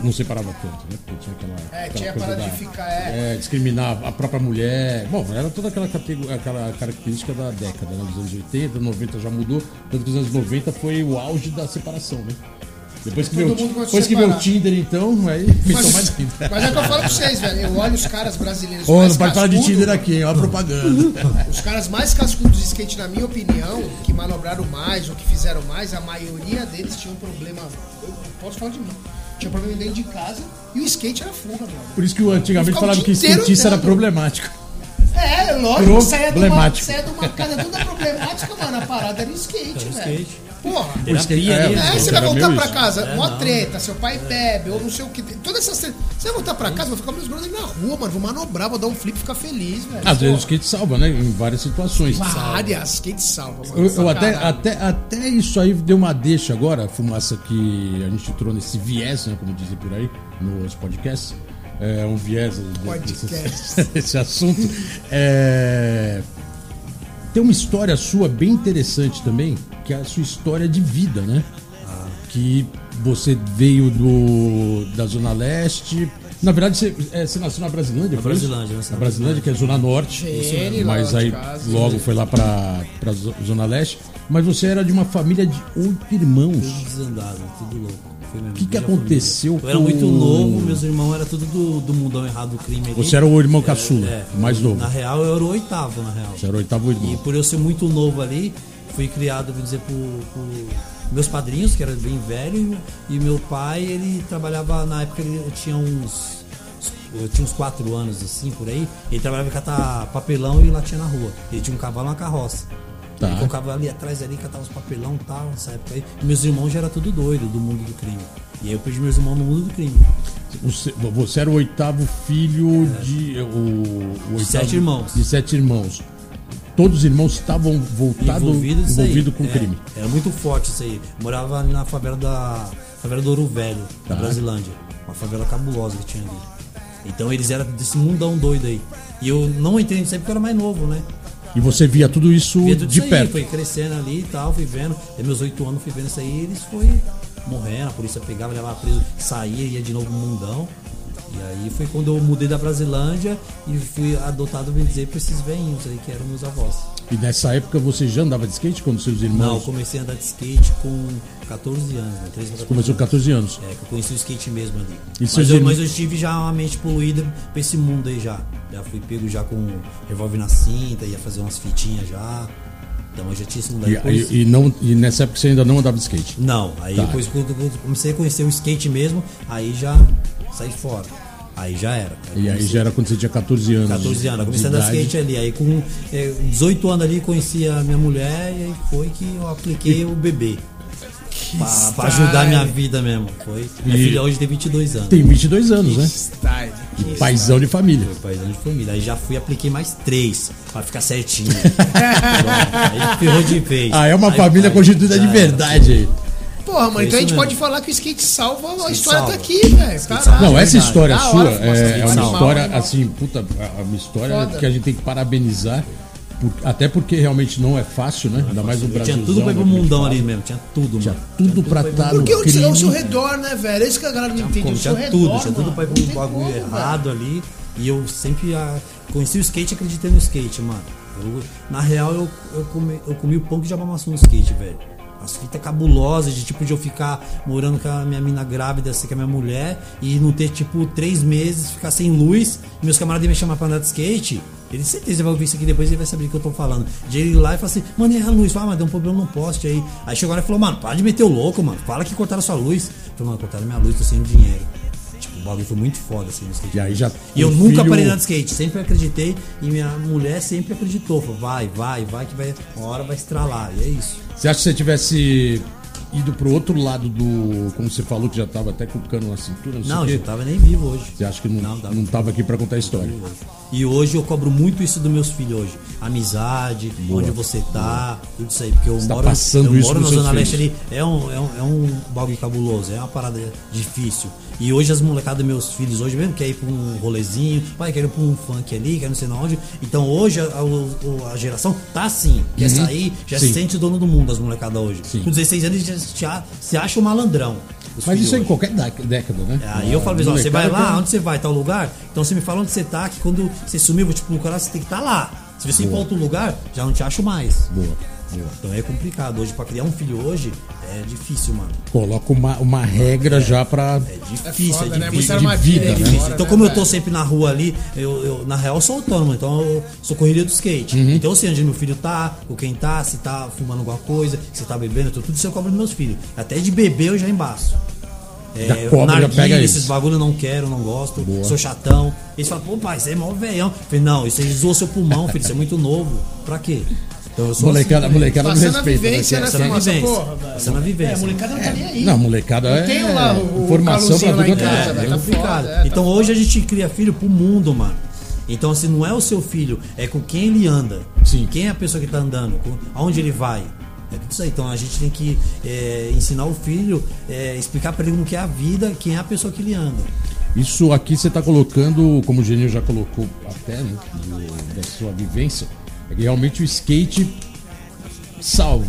não separava tanto, né? Porque tinha aquela. É, aquela tinha a coisa parada da- de ficar, é. é, discriminar a própria mulher. Bom, era toda aquela, aquela característica da década, né? Dos anos 80, 90 já mudou. Tanto que os anos 90 foi o auge da separação, né? Depois que, Todo começou depois que veio o separar. Tinder, então, aí aumentou mais ainda. mas é o que eu falo pra vocês, velho. Eu olho os caras brasileiros Ô, mais não pode falar de Tinder aqui? Ó a propaganda. Os caras mais cascudos de skate, na minha opinião, que manobraram mais ou que fizeram mais, a maioria deles tinha um problema. Eu posso falar de mim. Tinha problema dentro de casa e o skate era fuga, mano. Por isso que eu antigamente o falava que skatista era problemático. É, lógico, saia de, uma, Problemático. saia de uma casa toda problemática, mano. A parada era skate, Era velho. skate. Porra. É, o né? Aí você vai voltar meio pra casa, É, mó não. treta, seu pai bebe, ou não sei o que. Todas essas tretas. Você vai voltar pra casa, vai ficar com meus brothers na rua, mano. Vou manobrar, vou dar um flip e ficar feliz, velho. Às vezes o skate salva, né? Em várias situações. Várias, skate salva, mano. Eu, eu até, até, até isso aí deu uma deixa agora, a fumaça que a gente entrou nesse viés, né, como dizem por aí, nos podcasts. É um viés de- Podcast. desse, desse assunto. É, tem uma história sua bem interessante também, que é a sua história de vida, né? Que você veio do, da Zona Leste. Na verdade, você, é, você nasceu na Brasilândia, Na foi? Brasilândia, Na na Brasilândia, que é Zona Norte. Mas aí casa. logo foi lá pra, pra Zo- Zona Leste. Mas você era de uma família de oito irmãos. Tudo desandado, tudo louco. O que que aconteceu família. Eu era com- muito novo, meus irmãos eram tudo do, do mundão errado do crime ali. Você era o irmão caçula, É, mais novo. Na real, eu era o oitavo, na real. Você era o oitavo E irmão. por eu ser muito novo ali, fui criado, vou dizer, por, por meus padrinhos, que era bem velho, e meu pai, ele trabalhava, na época ele tinha uns. Eu tinha uns 4 anos, assim, por aí. Ele trabalhava em catar papelão e latinha na rua. Ele tinha um cavalo e uma carroça. Tá. Ele colocava ali atrás ali, catava os papelão e tal, nessa época aí. E meus irmãos já era tudo doido do mundo do crime. E aí eu perdi meus irmãos no mundo do crime. Você, você era o oitavo filho de. O, o oitavo, sete irmãos. De sete irmãos. Todos os irmãos estavam voltados envolvido nisso aí. envolvido com É, crime. Era muito forte isso aí. Morava ali na favela da favela do Ouro Velho, Tá. na Brasilândia. Uma favela cabulosa que tinha ali. Então eles eram desse mundão doido aí. E eu não entrei nisso aí porque eu era mais novo, né? E você via tudo isso Via tudo de isso aí, perto. foi crescendo ali e tal, fui vendo. Até meus oito anos fui vendo isso aí eles foi morrendo, a polícia pegava, levava preso, saía, ia de novo pro mundão. E aí foi quando eu mudei da Brasilândia e fui adotado, bem dizer, por esses velhinhos aí que eram meus avós. E nessa época você já andava de skate quando seus Não, eu irmãos. comecei a andar de skate com 14 anos, né? 13 pra 14 Começou com 14 anos. É, que eu conheci o skate mesmo ali. Mas eu, irmãos- mas eu tive já uma mente poluída pra esse mundo aí já. Já fui pego já com revólver na cinta, ia fazer umas fitinhas já. Então eu já tinha aí. E, Depois- e- e não, e nessa época você ainda não andava de skate. Não, aí Tá. depois quando eu comecei a conhecer o skate mesmo, aí já saí fora. Aí já era. E aí já era quando você tinha 14 anos. 14 anos, eu comecei a andar skate ali. Aí com é, 18 anos ali conheci a minha mulher e aí foi que eu apliquei o bebê. Pra, pra ajudar a minha vida mesmo. Foi. Minha E- filha hoje tem 22 anos. Tem 22 anos, né? Style. Paizão de família. Foi paizão de família. Aí já fui apliquei mais três pra ficar certinho. Aí ferrou de vez. Ah, é uma Aí família constituída de verdade aí. Porra, mano, Foi então a gente isso pode mesmo. falar que o skate salva, a Skate história salva. tá aqui, velho. Caralho. Não, essa verdade. história Da sua é, é uma salva. história Animal. assim, puta, é uma história Foda. que a gente tem que parabenizar. Por- até porque realmente não é fácil, né? Ainda mais no Eu Brasil. tinha tudo pra ir pro mundão ali mesmo. Tinha tudo, Tinha mano. tudo pra ir pro estar no Porque o seu, o seu redor, né, velho? É isso que a galera não entende. O seu tinha redor, tudo, tinha tudo pra ir pro tem bagulho como, velho. errado ali. E eu sempre ah, conheci o skate e acreditei no skate, mano. Eu- na real, eu, eu, comi, eu comi o pão que já amassou no skate, velho. As fitas cabulosas de tipo de eu ficar morando com a minha mina grávida, assim, com a minha mulher, e não ter, tipo, três meses, ficar sem luz, e meus camaradas me chamar pra andar de skate. Ele certeza vai ouvir isso aqui depois e vai saber o que eu tô falando. De ele ir lá e falar assim, mano, e a luz? Fala, mas deu um problema no poste aí. Aí chegou lá e falou, mano, para de meter o louco, mano. Fala que cortaram sua luz. Eu falei, mano, cortaram minha luz, tô sem dinheiro. Tipo, o bagulho foi muito foda assim no skate. E aí já E eu o nunca filho- parei de skate, sempre acreditei e minha mulher sempre acreditou. Falou, vai, vai, vai, que vai, uma hora vai estralar. E é isso. Você acha que você tivesse ido pro outro lado do. Como você falou, que já tava até com o cano na cintura, não sei Não, quê. não tava nem vivo hoje. Você acha que não, Não, não, tava- aqui pra contar a história? E hoje eu cobro muito isso dos meus filhos hoje. Amizade, onde você tá, tudo isso aí. Porque eu tá moro, passando eu isso moro na Zona Leste ali. É um, é, um, é um bagulho cabuloso, é uma parada difícil. E hoje as molecadas dos meus filhos, hoje mesmo, quer ir pra um rolezinho, pai, quer ir pra um funk ali, quer não sei onde. Então hoje a, a- a geração tá assim, quer sair, já Uhum. Sim. se sente dono do mundo, as molecadas hoje. Sim. Com 16 anos já se a- se acha um malandrão. Mas isso é em qualquer década, né? Aí eu falo ó, você vai Molecada lá, onde você vai, tal lugar? Então você me fala onde você tá, que quando você sumir, eu vou te procurar, você tem que estar lá. Se você ir pra outro lugar, já não te acho mais. Boa, boa. Então é complicado. Hoje, pra criar um filho hoje, é difícil, mano. Coloca uma, uma regra já pra. É difícil, foda, é né? difícil. Muita de vida, né? Difícil. fora, Então, né, como eu tô sempre na rua ali, eu, eu- na real sou autônomo, então eu sou correria do skate. Uhum. Então eu sei onde meu filho tá, com quem tá, se tá fumando alguma coisa, se tá bebendo, tudo isso eu cobro dos meus filhos. Até de beber eu já embaço. É, cobra, já narguilha, pega esses isso. bagulho eu não quero, não gosto, sou chatão. Eles falam, pô, pai, você é mó velhão. Eu falei, não, isso aí zoou seu pulmão, filho, isso é muito novo. Pra quê? Então eu sou Molecada, assim, molecada a respeita. né? vivência, é- né, Passando a fumaça, vivência. porra, velho. Passando a vivência. É, a molecada não tá nem aí. Não, molecada é. tenho lá o- o informação pra tudo é casa, lado. É, velho. tá complicado. foda, é, tá então hoje a gente cria filho pro mundo, mano. Então, assim, não é o seu filho, é com quem ele anda. Sim. Quem é a pessoa que tá andando, com- aonde ele vai. É tudo isso aí. Então a gente tem que é, ensinar o filho, é, explicar pra ele como que é a vida, quem é a pessoa que ele anda. Isso aqui você está colocando, como o Genil já colocou até, né, do- da sua vivência, é que realmente o skate salva.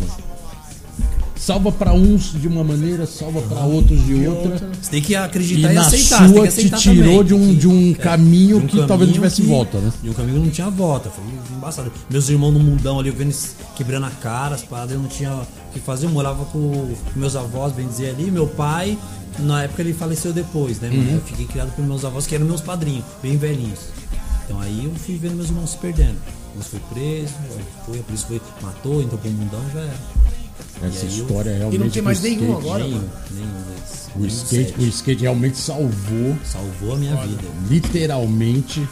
Salva para uns de uma maneira, salva para outros de outra. Você tem que E acreditar e, na aceitar. você tem sua que te tirou também. de um, de um É, caminho de um que talvez não caminho tivesse que- volta, né? De um caminho que não tinha volta. Foi embaçado. Meus irmãos no mundão ali, eu vendo eles quebrando a cara, as paradas, eu não tinha o que fazer. Eu morava com meus avós, bem dizer ali. Meu pai, na época ele faleceu depois, né? mano? Eu fiquei criado por meus avós, que eram meus padrinhos, bem velhinhos. Então aí eu fui vendo meus irmãos se perdendo. Uns foi preso, outro foi, a polícia foi, matou, entrou pro mundão, já era. Essa aí eu- história realmente. E não tem mais do nenhum skate- agora, nenhum, mano. nenhum deles. O skate, o skate realmente salvou Salvou a minha vida. literalmente.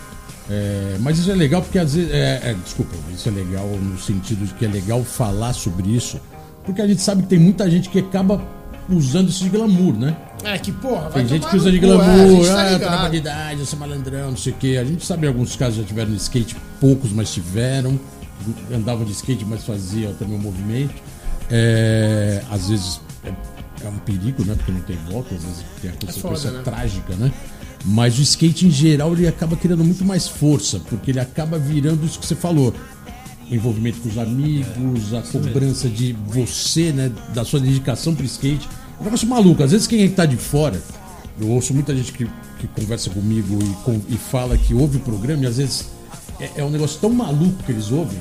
é, mas isso é legal porque às vezes. É, é, desculpa, isso é legal no sentido de que é legal falar sobre isso, porque a gente sabe que tem muita gente que acaba usando isso de glamour, né? É que, porra, Tem gente que usa de é, glamour, gente tá ah, na validade, eu sou malandrão, não sei o quê. A gente sabe alguns casos já tiveram skate, poucos, mas tiveram. Andavam de skate, mas faziam também o movimento. É, às vezes é, é um perigo, né? Porque não tem volta, às vezes tem a consequência foda, né? trágica, né? Mas o skate em geral ele acaba criando muito mais força, porque ele acaba virando isso que você falou. O envolvimento com os amigos, a cobrança de você, né? Da sua dedicação pro skate. É um negócio maluco. Às vezes quem é que tá de fora, eu ouço muita gente que, que conversa comigo e, com- e fala que ouve o programa e às vezes é, é um negócio tão maluco que eles ouvem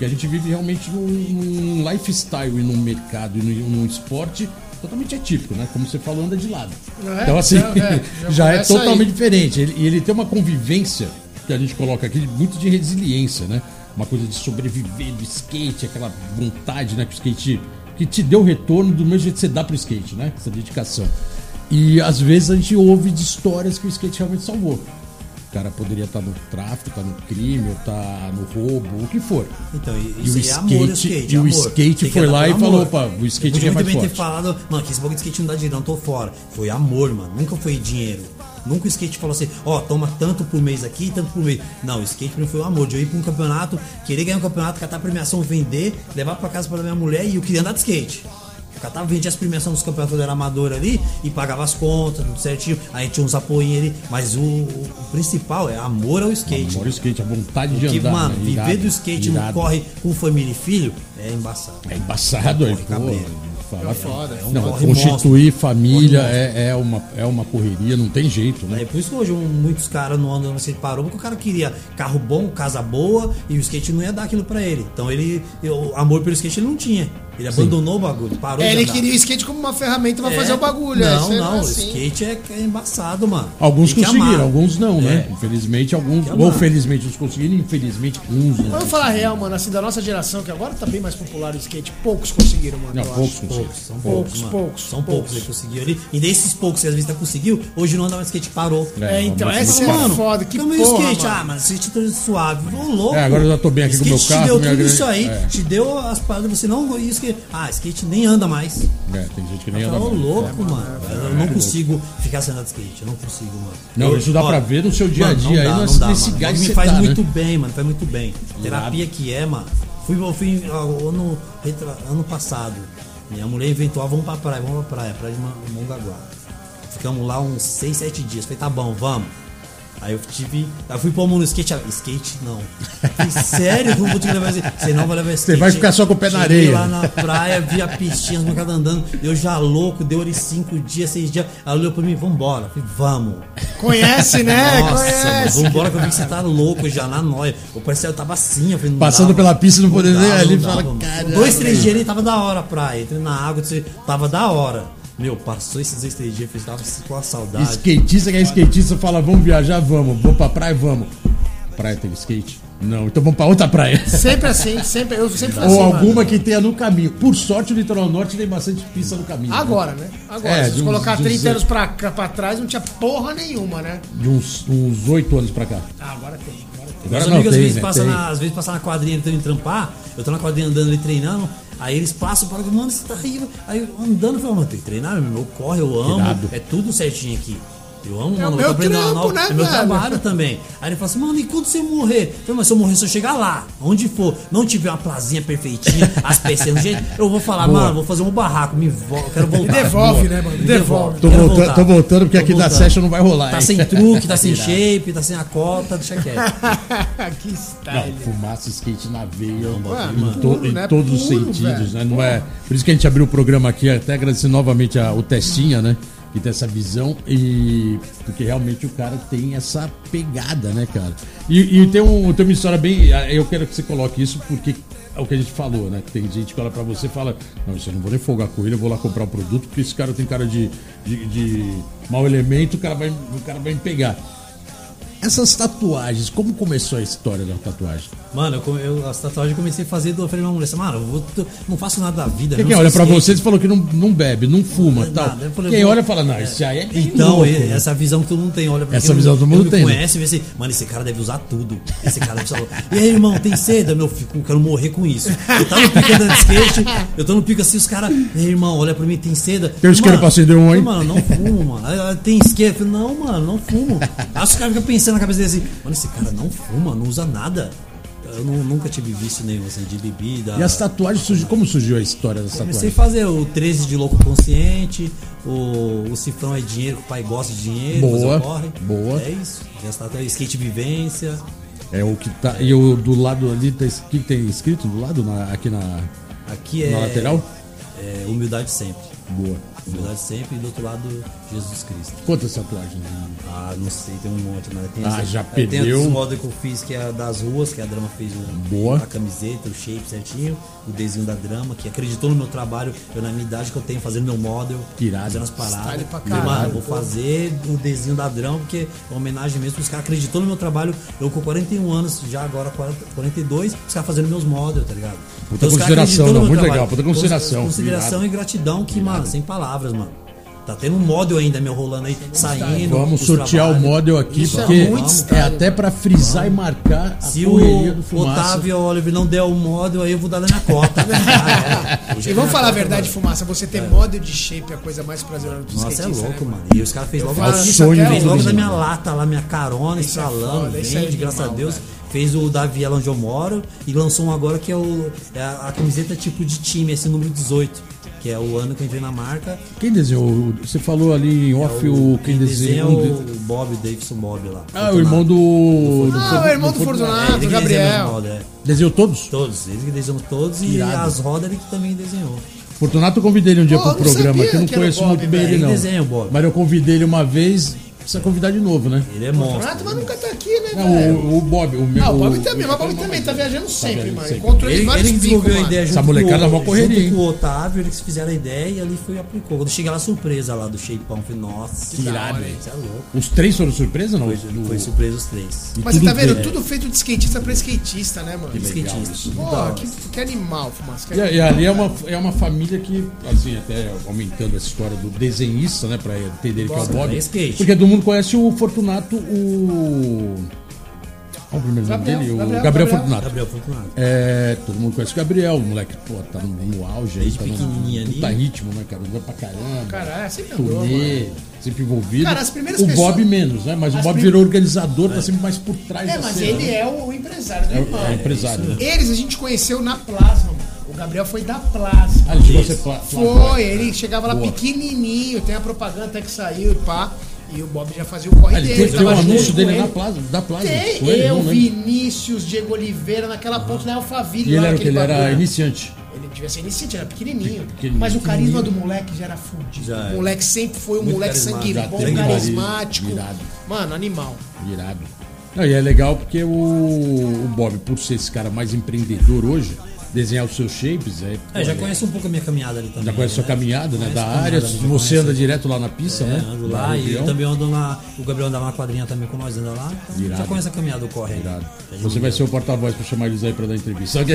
que a gente vive realmente num, num lifestyle e num mercado e num, num esporte totalmente atípico, né? Como você falou, anda de lado. É, então, assim, é, é, já já é começa aí. totalmente diferente. Ele- E ele, tem uma convivência que a gente coloca aqui muito de resiliência, né? Uma coisa de sobreviver do skate, aquela vontade, né? Que o skate que te deu retorno do mesmo jeito que você dá pro skate, né? Essa dedicação. E às vezes a gente ouve de histórias que o skate realmente salvou. O cara poderia estar no tráfico, estar no crime, ou estar no roubo, o que for. Então, e- o é amor ao skate- skate. e o skate que foi andar lá e falou, amor. opa, o skate Eu podia é mais bem ter forte. falado, mano, que esse bagulho de skate não dá dinheiro, não tô fora. Foi amor, mano. Nunca foi dinheiro. Nunca o skate falou assim, ó, toma tanto por mês aqui, tanto por mês. Não, o skate pra mim foi o amor. De eu ir pra um campeonato, querer ganhar um campeonato, catar premiação, vender, levar pra casa pra minha mulher e eu queria andar de skate. Eu catava, vendia as premiações dos campeonatos era amador ali e pagava as contas, tudo certinho. Aí tinha uns apoios ali. Mas o, o- o principal é amor ao skate. Amor ao skate, a vontade de Porque, andar. mano, né? viver do skate irado. não corre com família e filho é embaçado. É embaçado aí, Corre pô. cabreiro. fala. É foda, é não, corre constituir família Corre é, é, uma, é uma correria, não tem jeito, né? É por isso que hoje um- muitos caras não andam no skate parou, porque o cara queria carro bom, casa boa, e o skate não ia dar aquilo pra ele. Então ele. O amor pelo skate ele não tinha. Ele abandonou o bagulho, parou É, de ele andar. queria o skate como uma ferramenta pra É. fazer o bagulho. é, Não, é não, o assim. skate é, é embaçado, mano. Alguns que conseguiram, amar. alguns não, né? É. Infelizmente, alguns. Ou felizmente uns conseguiram, infelizmente, uns não. Vamos falar a real, mano, assim, da nossa geração, que agora tá bem mais popular o skate, poucos conseguiram, mano. Não, eu poucos acho. conseguiram. Poucos, são Poucos, poucos, poucos, São poucos que conseguiram ali. E desses poucos que às vezes tá conseguiu, hoje não anda mais skate, parou. É, então, essa mas- é mano, foda, que porra, skate? mano. Ah, mas skate tá suave. Ô, louco. É, agora eu já tô bem aqui com o meu skate carro, te deu tudo isso aí, é. te deu as paradas, você não... Isso que, ah, skate nem anda mais. É, tem gente que nem Ô, anda mais. louco, mano. eu não consigo ficar sem andar de skate. Eu não consigo, mano. Não, Eu- isso dá pra ver no seu dia a mano, dia não aí, dá, nesse- não dá, nesse mano. gás que Me faz tá, né? muito bem, mano. Faz muito bem. Terapia que é, mano. Fui, eu fui ano, ano passado. Minha mulher inventou, ah, vamos pra praia, vamos pra praia, praia de Mongaguá. Ficamos lá uns 6, 7 dias. Falei, tá bom, vamos. Aí eu tive. Aí eu fui pôr a mão no skate. ah, Skate não. Falei, Sério, como vou te levar esse- Você não vai levar skate. vai ficar só com o pé na areia. lá na praia, vi a pistinha, as molecadas andando. Eu já louco, deu ali 5 dias, 6 dias. Ela olhou pra mim, vambora. Falei, vamos. Conhece, né? Nossa, mano, Conhece. vambora que eu vi que você tá louco já na noia. O parceiro tava assim, eu falei, Passando dava. pela pista, não nem ali, fala. "Caralho". Dois, três dias ele tava da hora a praia. Entrei na água, tava da hora. Meu, passou esses dois, três dias, eu tava com a saudade. Skatista que é skatista fala, vamos viajar, vamos. Vamos pra praia, vamos. Praia tem skate? Não, então vamos pra outra praia. Sempre assim, sempre. Eu sempre Ou assim, alguma mano. que tenha no caminho. Por sorte, o Litoral Norte tem bastante pista no caminho. né? Agora, né? Agora. É, Se uns- colocar de uns 30 zero. anos pra, cá- pra trás, não tinha porra nenhuma, né? De uns, uns 8 anos pra cá. Ah, agora tem. Meus amigos às vezes né? passam na, às vezes passam na quadrinha tentando trampar, eu tô na quadrinha andando ali treinando, aí eles passam para mano, você tá aí, aí andando, eu falo, mano, tem que treinar, meu, eu corre, eu amo, é tudo certinho aqui. Eu amo, É o mano, meu eu tô aprendendo trampo, nova, né, é meu velho? trabalho também. Aí ele fala assim, mano, e quando você morrer? Eu falei, mas se eu morrer, se eu chegar lá, onde for, não tiver uma plazinha perfeitinha, as pecinhas do jeito, eu vou falar, Boa. mano, vou fazer um barraco, me vo eu quero voltar. Me devolve, Boa. né, mano? Me Devolve. Tô voltando, voltar. tô voltando porque Tô aqui da voltando. session não vai rolar, Tá hein? sem truque, tá sem shape, tá sem a cota, deixa quieto. que Não, style. fumaça, skate na veia, Mano, em, puro, to- em né? todos os Puro, sentidos, velho. né? Não é, por isso que a gente abriu o programa aqui, até agradecer novamente a- o Testinha, né? Que tem essa visão e porque realmente o cara tem essa pegada, né, cara? E, e tem, um, tem uma história bem. Eu quero que você coloque isso porque é o que a gente falou, né? Tem gente que olha pra você e fala: Não, isso eu não vou nem folgar com ele, eu vou lá comprar o produto porque esse cara tem cara de, de, de mau elemento, o cara, vai, o cara vai me pegar. Essas tatuagens, como começou a história da tatuagem? Mano, eu, eu, as tatuagens eu comecei a fazer, eu falei pra mulher mano, eu vou- não faço nada da vida. Quem olha pra skate. você, você falou que não, não bebe, não fuma Não, tal. falei, quem olha fala, não, esse aí é bem Então, louco, e- né? essa visão que todo mundo tem, olha pra Essa visão todo mundo tem, né? conhece e vê assim, mano, esse cara deve usar tudo. Esse cara deve usar. E aí, irmão, tem seda? Meu, fico, quero morrer com isso. Eu tava no pico andando de skate, eu tô no pico assim, os caras, ei, irmão, olha pra mim, tem seda. Tem isqueiro Mano, pra acender um, hein? Mano, não fumo, mano. Aí, aí, Tem isqueiro? Não, mano, não fumo. Aí os caras ficam pensando na cabeça deles assim, mano, esse cara não fuma, não usa nada. Eu nu- nunca tive vício nenhum, assim, de bebida. E as tatuagens, surgiu, como surgiu a história das Comecei a tatuagens? fazer o 13 de louco consciente, o, o cifrão é dinheiro, o pai gosta de dinheiro, Boa, corre. boa. É isso. E as tatuagens, skate vivência. É o que tá. E o do lado ali, tá, o que tem escrito do lado, na- aqui na, Aqui é. na lateral? É humildade sempre. Boa. Humildade sempre e do outro lado, Jesus Cristo. Quantas tatuagens? Ah, não sei, tem um monte, mas tem Ah, já aí Tem perdeu. os modos que eu fiz, que é das ruas, que a Drama fez o, Boa. a camiseta, o shape certinho, o desenho da Drama, que acreditou no meu trabalho, eu na minha idade que eu tenho, fazendo meu model, Irado. fazendo as paradas. Pra caralho, Mano, eu vou fazer o desenho da Drama, porque é uma homenagem mesmo, os caras acreditou no meu trabalho, eu com 41 anos, já agora 40, 42, os caras fazendo meus models, tá ligado? Puta os caras consideração, não, meu muito trabalho. legal, puta consideração. Consideração e gratidão que, mano, sem palavras, mano. Tá tendo um model ainda meu rolando aí, saindo. Vamos os sortear o trabalhos. model aqui, Isso é porque muito é, style, até pra frisar e marcar a Se correria do o fumaça. Otávio Oliver não der o model, aí eu vou dar da minha cota. Ah, é. E é vamos falar a verdade, mano. fumaça. Você ter model de shape é a coisa mais prazerosa do Nossa, é louco, né, mano. E os caras fez logo, falo sonho fez logo da minha lata lá, minha carona, Isso é estralando, é vende, graças a Deus. velho. Fez o da Viela onde eu moro e lançou um agora que é, o, é a, a camiseta tipo de time, esse número 18. Que é o ano que eu entrei na marca. Quem desenhou? Você falou ali em off o, quem desenha desenhou. é o Bob, o Davidson Bob lá. Ah, o irmão do. do Ah, o irmão do Fortu- Fortunato, É, que Gabriel. desenha é. Desenhou todos? Todos, eles que desenham todos e Irado. as rodas ele que também desenhou. Fortunato eu convidei ele um dia Pô, pro programa, que eu não que o conheço Bob, muito bem velho. ele não. desenha o Bob. Mas eu convidei ele uma vez, precisa convidar de novo, né? Ele é monstro. Renato, mas nunca tá aqui, né, Não, velho? o, o Bob, o meu. Ah, o Bob também, mas o Bob também tá viajando sempre, viajando mano. sempre. Encontrou ele Ele, vários ele que picos, desenvolveu a ideia Essa junto, molecada com, é correria, junto com o Otávio, eles fizeram a ideia e ali foi e aplicou. Quando cheguei lá, surpresa lá do Shapeão, falei, nossa, Que irado, velho, é louco. Os três foram surpresa, não? Foi, Do- foi surpresa os três. e Mas você tá vendo? bem. Tudo feito de skatista pra skatista, né, mano? De skatista. Pô, que, que animal, Fumaça. Que E, e ali é uma, é uma família que, assim, até aumentando essa história do desenhista, né, pra entender que é o Bob. é. Porque todo mundo conhece o Fortunato, o. Qual o primeiro nome Gabriel, dele? O Gabriel, Gabriel. Fortunato. Gabriel Fortunato. É, todo mundo conhece o Gabriel, o moleque, pô, tá no, no auge aí, Desde tá no ali. ritmo, né, cara? Anda pra caramba. Cara, é, sempre andou, Turnê, sempre envolvido. Cara, as primeiras o pessoas- Bob menos, né? Mas o As Bob prim- virou organizador, tá sempre mais por trás É, mas cena, ele né? é o, o empresário do É, irmão. é empresário. né? Eles a gente conheceu na Plasma, mano. O Gabriel foi da Plasma. Ah, ele chegou a ser pla- Foi, ele chegava lá Boa. pequenininho, tem a propaganda até que saiu e pá. E o Bob já fazia o corre Ah, ele dele. tem um anúncio dele ele. na plaza, da plaza. Tem, ele, eu, não? Vinícius, Diego Oliveira, naquela ponte da Alphaville E ele lá, era Ele era iniciante. Ele devia ser iniciante, era pequenininho. Pequenininho. Mas o carisma do moleque já era fudido. Já o moleque sempre foi um Muito moleque sangue bom, teve carismático. Mano, animal. Irado. Não, e é legal porque o, o Bob, por ser esse cara mais empreendedor hoje, desenhar os seus shapes, é, É, já conhece um pouco a minha caminhada ali também. já conhece a sua né? caminhada, né? Da área, você conhece. anda direto lá na pista, É, né? ando lá e também ando lá. O Gabriel anda na quadrinha também com nós, anda lá. Então, Irado. Já conhece a caminhada do corre aí. Irado. Você vai ser o porta-voz pra chamar eles aí pra dar entrevista. Só que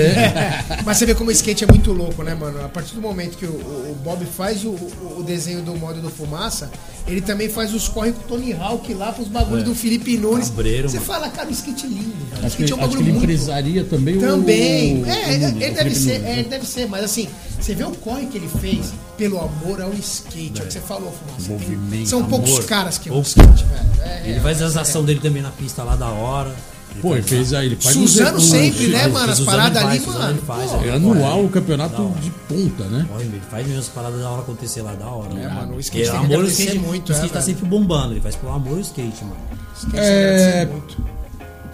Mas você vê como o skate é muito louco, né, mano? A partir do momento que o, o- Bob faz o, o- desenho do modo do Fumaça, ele também faz os corre com o Tony Hawk lá pros bagulhos do Felipe Nunes. Cabreiro, você mano. fala, cara, o skate é lindo, velho. O acho que, skate é um acho que bagulho ele muito. empresaria também, Também. o. é, o Nunes, ele o deve Felipe ser, Nunes, é, né? ele deve ser, mas assim, você vê o corre que ele fez pelo amor ao skate, é, o que você falou, Fumaça. São poucos amor. caras que amam o Poucos skate, velho. É, Ele faz as ações dele também na pista lá da hora. Ele Pô, ele faz fez aí, ele faz Suzano uns- sempre, uns- né, mano? As paradas ali, faz, mano. faz, pô, é. É anual o campeonato de ponta, né? Corre, ele faz mesmo as paradas da hora acontecer lá, da hora. É, mano, o skate que amor agradecer skate, muito, o skate é, tá sempre bombando. Ele faz pelo amor ao skate, mano. skate É, muito.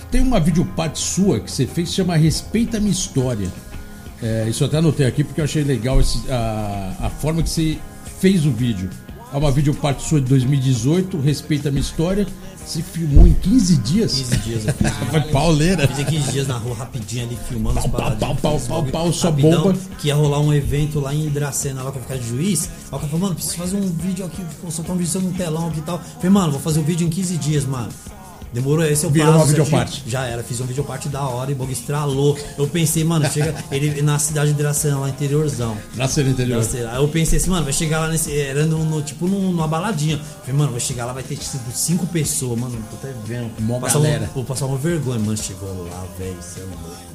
Tem uma videoparte sua que você fez que chama Respeita a Minha História. É, isso eu até anotei aqui porque eu achei legal esse- a, a forma que você fez o vídeo. É uma videoparte sua de 2018, Respeita a Minha História. Você filmou em 15 dias? 15 dias eu fiz. Foi pauleira. Fiz 15 dias na rua rapidinho ali, filmando Pau, pau, paradinhas. pau, fiz pau, bagulho pau, só bomba. Que ia rolar um evento lá em Hidracena, lá pra ficar de juiz. Aí o cara falou, mano, preciso fazer um vídeo aqui, soltar um vídeo no telão aqui e tal. Falei, mano, vou fazer o vídeo em 15 dias, mano. Demorou, esse é o Virou prazo, uma videoparte. Já era, fiz uma videoparte da hora e o bagulho estralou. Eu pensei, mano, chega ele na cidade de Hidracena, lá interiorzão. Na cena interior. Aí eu pensei assim, mano, vai chegar lá nesse. Era no, no- tipo num- numa baladinha. Falei, mano, vai chegar lá, vai ter tipo cinco pessoas, mano. Tô até vendo. Mó Passar galera. Uma, vou passar uma vergonha, mano. Chegou lá, velho.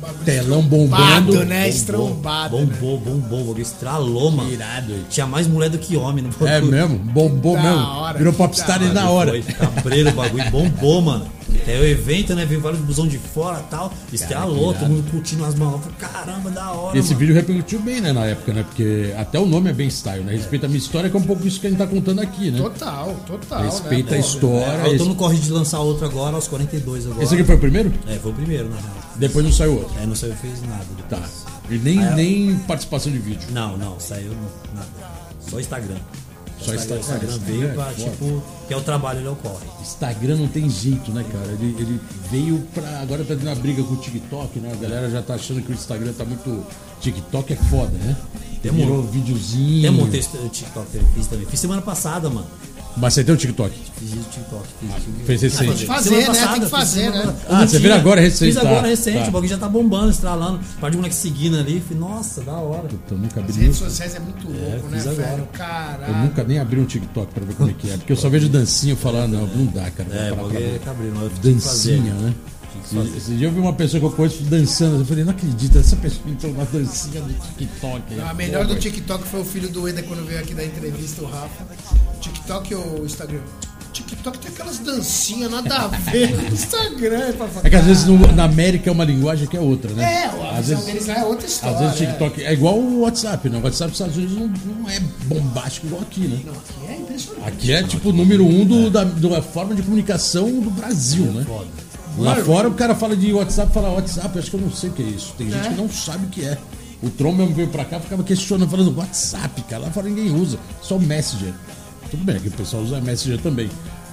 É. Telão bombando. Bombado, né? Estrombado. né? Bombou, bombou, o bagulho estralou, mano. Irado. Tinha mais mulher do que homem bagulho. É mesmo? Bombou mesmo. hora, Virou popstar na hora. Foi cabreiro o bagulho, bombou, mano. Até o evento, né? Veio vários busão de fora e tal. Estralou, todo mundo curtindo as mãos. Falei, Caramba, da hora. E esse mano. vídeo repercutiu bem, né, na época, né? Porque até o nome é bem style, né? Respeita a minha história, que é um pouco isso que a gente tá contando aqui, né? Total, total. Respeita né? a história. É, eu tô no corre de lançar outro agora, aos 42 agora. Esse aqui foi o primeiro? É, foi o primeiro, na real. Depois não saiu outro. Aí não saiu, fez nada. Tá. depois. E nem, é. nem participação de vídeo. Não, não, saiu nada. Só Instagram. Só Instagram. Instagram Instagram veio é pra, foda. tipo, que é o trabalho, ele ocorre. Instagram não tem jeito, né, cara? Ele, ele veio pra. Agora tá tendo uma briga com o TikTok, né? A galera já tá achando que o Instagram tá muito. TikTok é foda, né? Tem Virou um- videozinho. Tem um texto o TikTok que eu fiz também. Fiz semana passada, mano. Mas você tem o TikTok? Fiz o TikTok. Fiz, Fez recente. Tem que fazer, né? Tem que fazer, né? Ah, você viu agora recente, Fiz agora tá, recente, tá. o bagulho já tá bombando, estralando. Par de moleque seguindo ali. Falei, nossa, da hora. Eu nunca abri As redes sociais é muito louco, né, fiz agora. velho? Eu Caralho. nunca nem abri um TikTok pra ver como é que é. Porque eu só vejo dancinha e falo, ah, não, não dá, cara. É, pra é cabreiro, eu fazer. Dancinha, né? Fazer. Esse dia eu vi uma pessoa que eu conheço dançando. Eu falei, não acredito, essa pessoa entrou na dancinha do TikTok. A melhor do TikTok foi o filho do Eda quando veio aqui dar entrevista, o Rafa. TikTok ou Instagram? TikTok tem aquelas dancinhas, nada a ver com o Instagram. pra falar. É que às vezes no- na América é uma linguagem que é outra, né? É, às vezes, é outra história. às vezes o é. TikTok é igual o WhatsApp, né? O WhatsApp dos Estados Unidos não, não é bombástico igual aqui, né? Não, aqui é impressionante. Aqui é tipo o número um do, da, da forma de comunicação do Brasil, né? Lá fora o cara fala de WhatsApp, fala WhatsApp, acho que eu não sei o que é isso. Tem gente É. que não sabe o que é. O Tron mesmo veio pra cá, ficava questionando, falando WhatsApp, cara. Lá fora ninguém usa, só o Messenger. Tudo bem, que o pessoal usa Messenger também.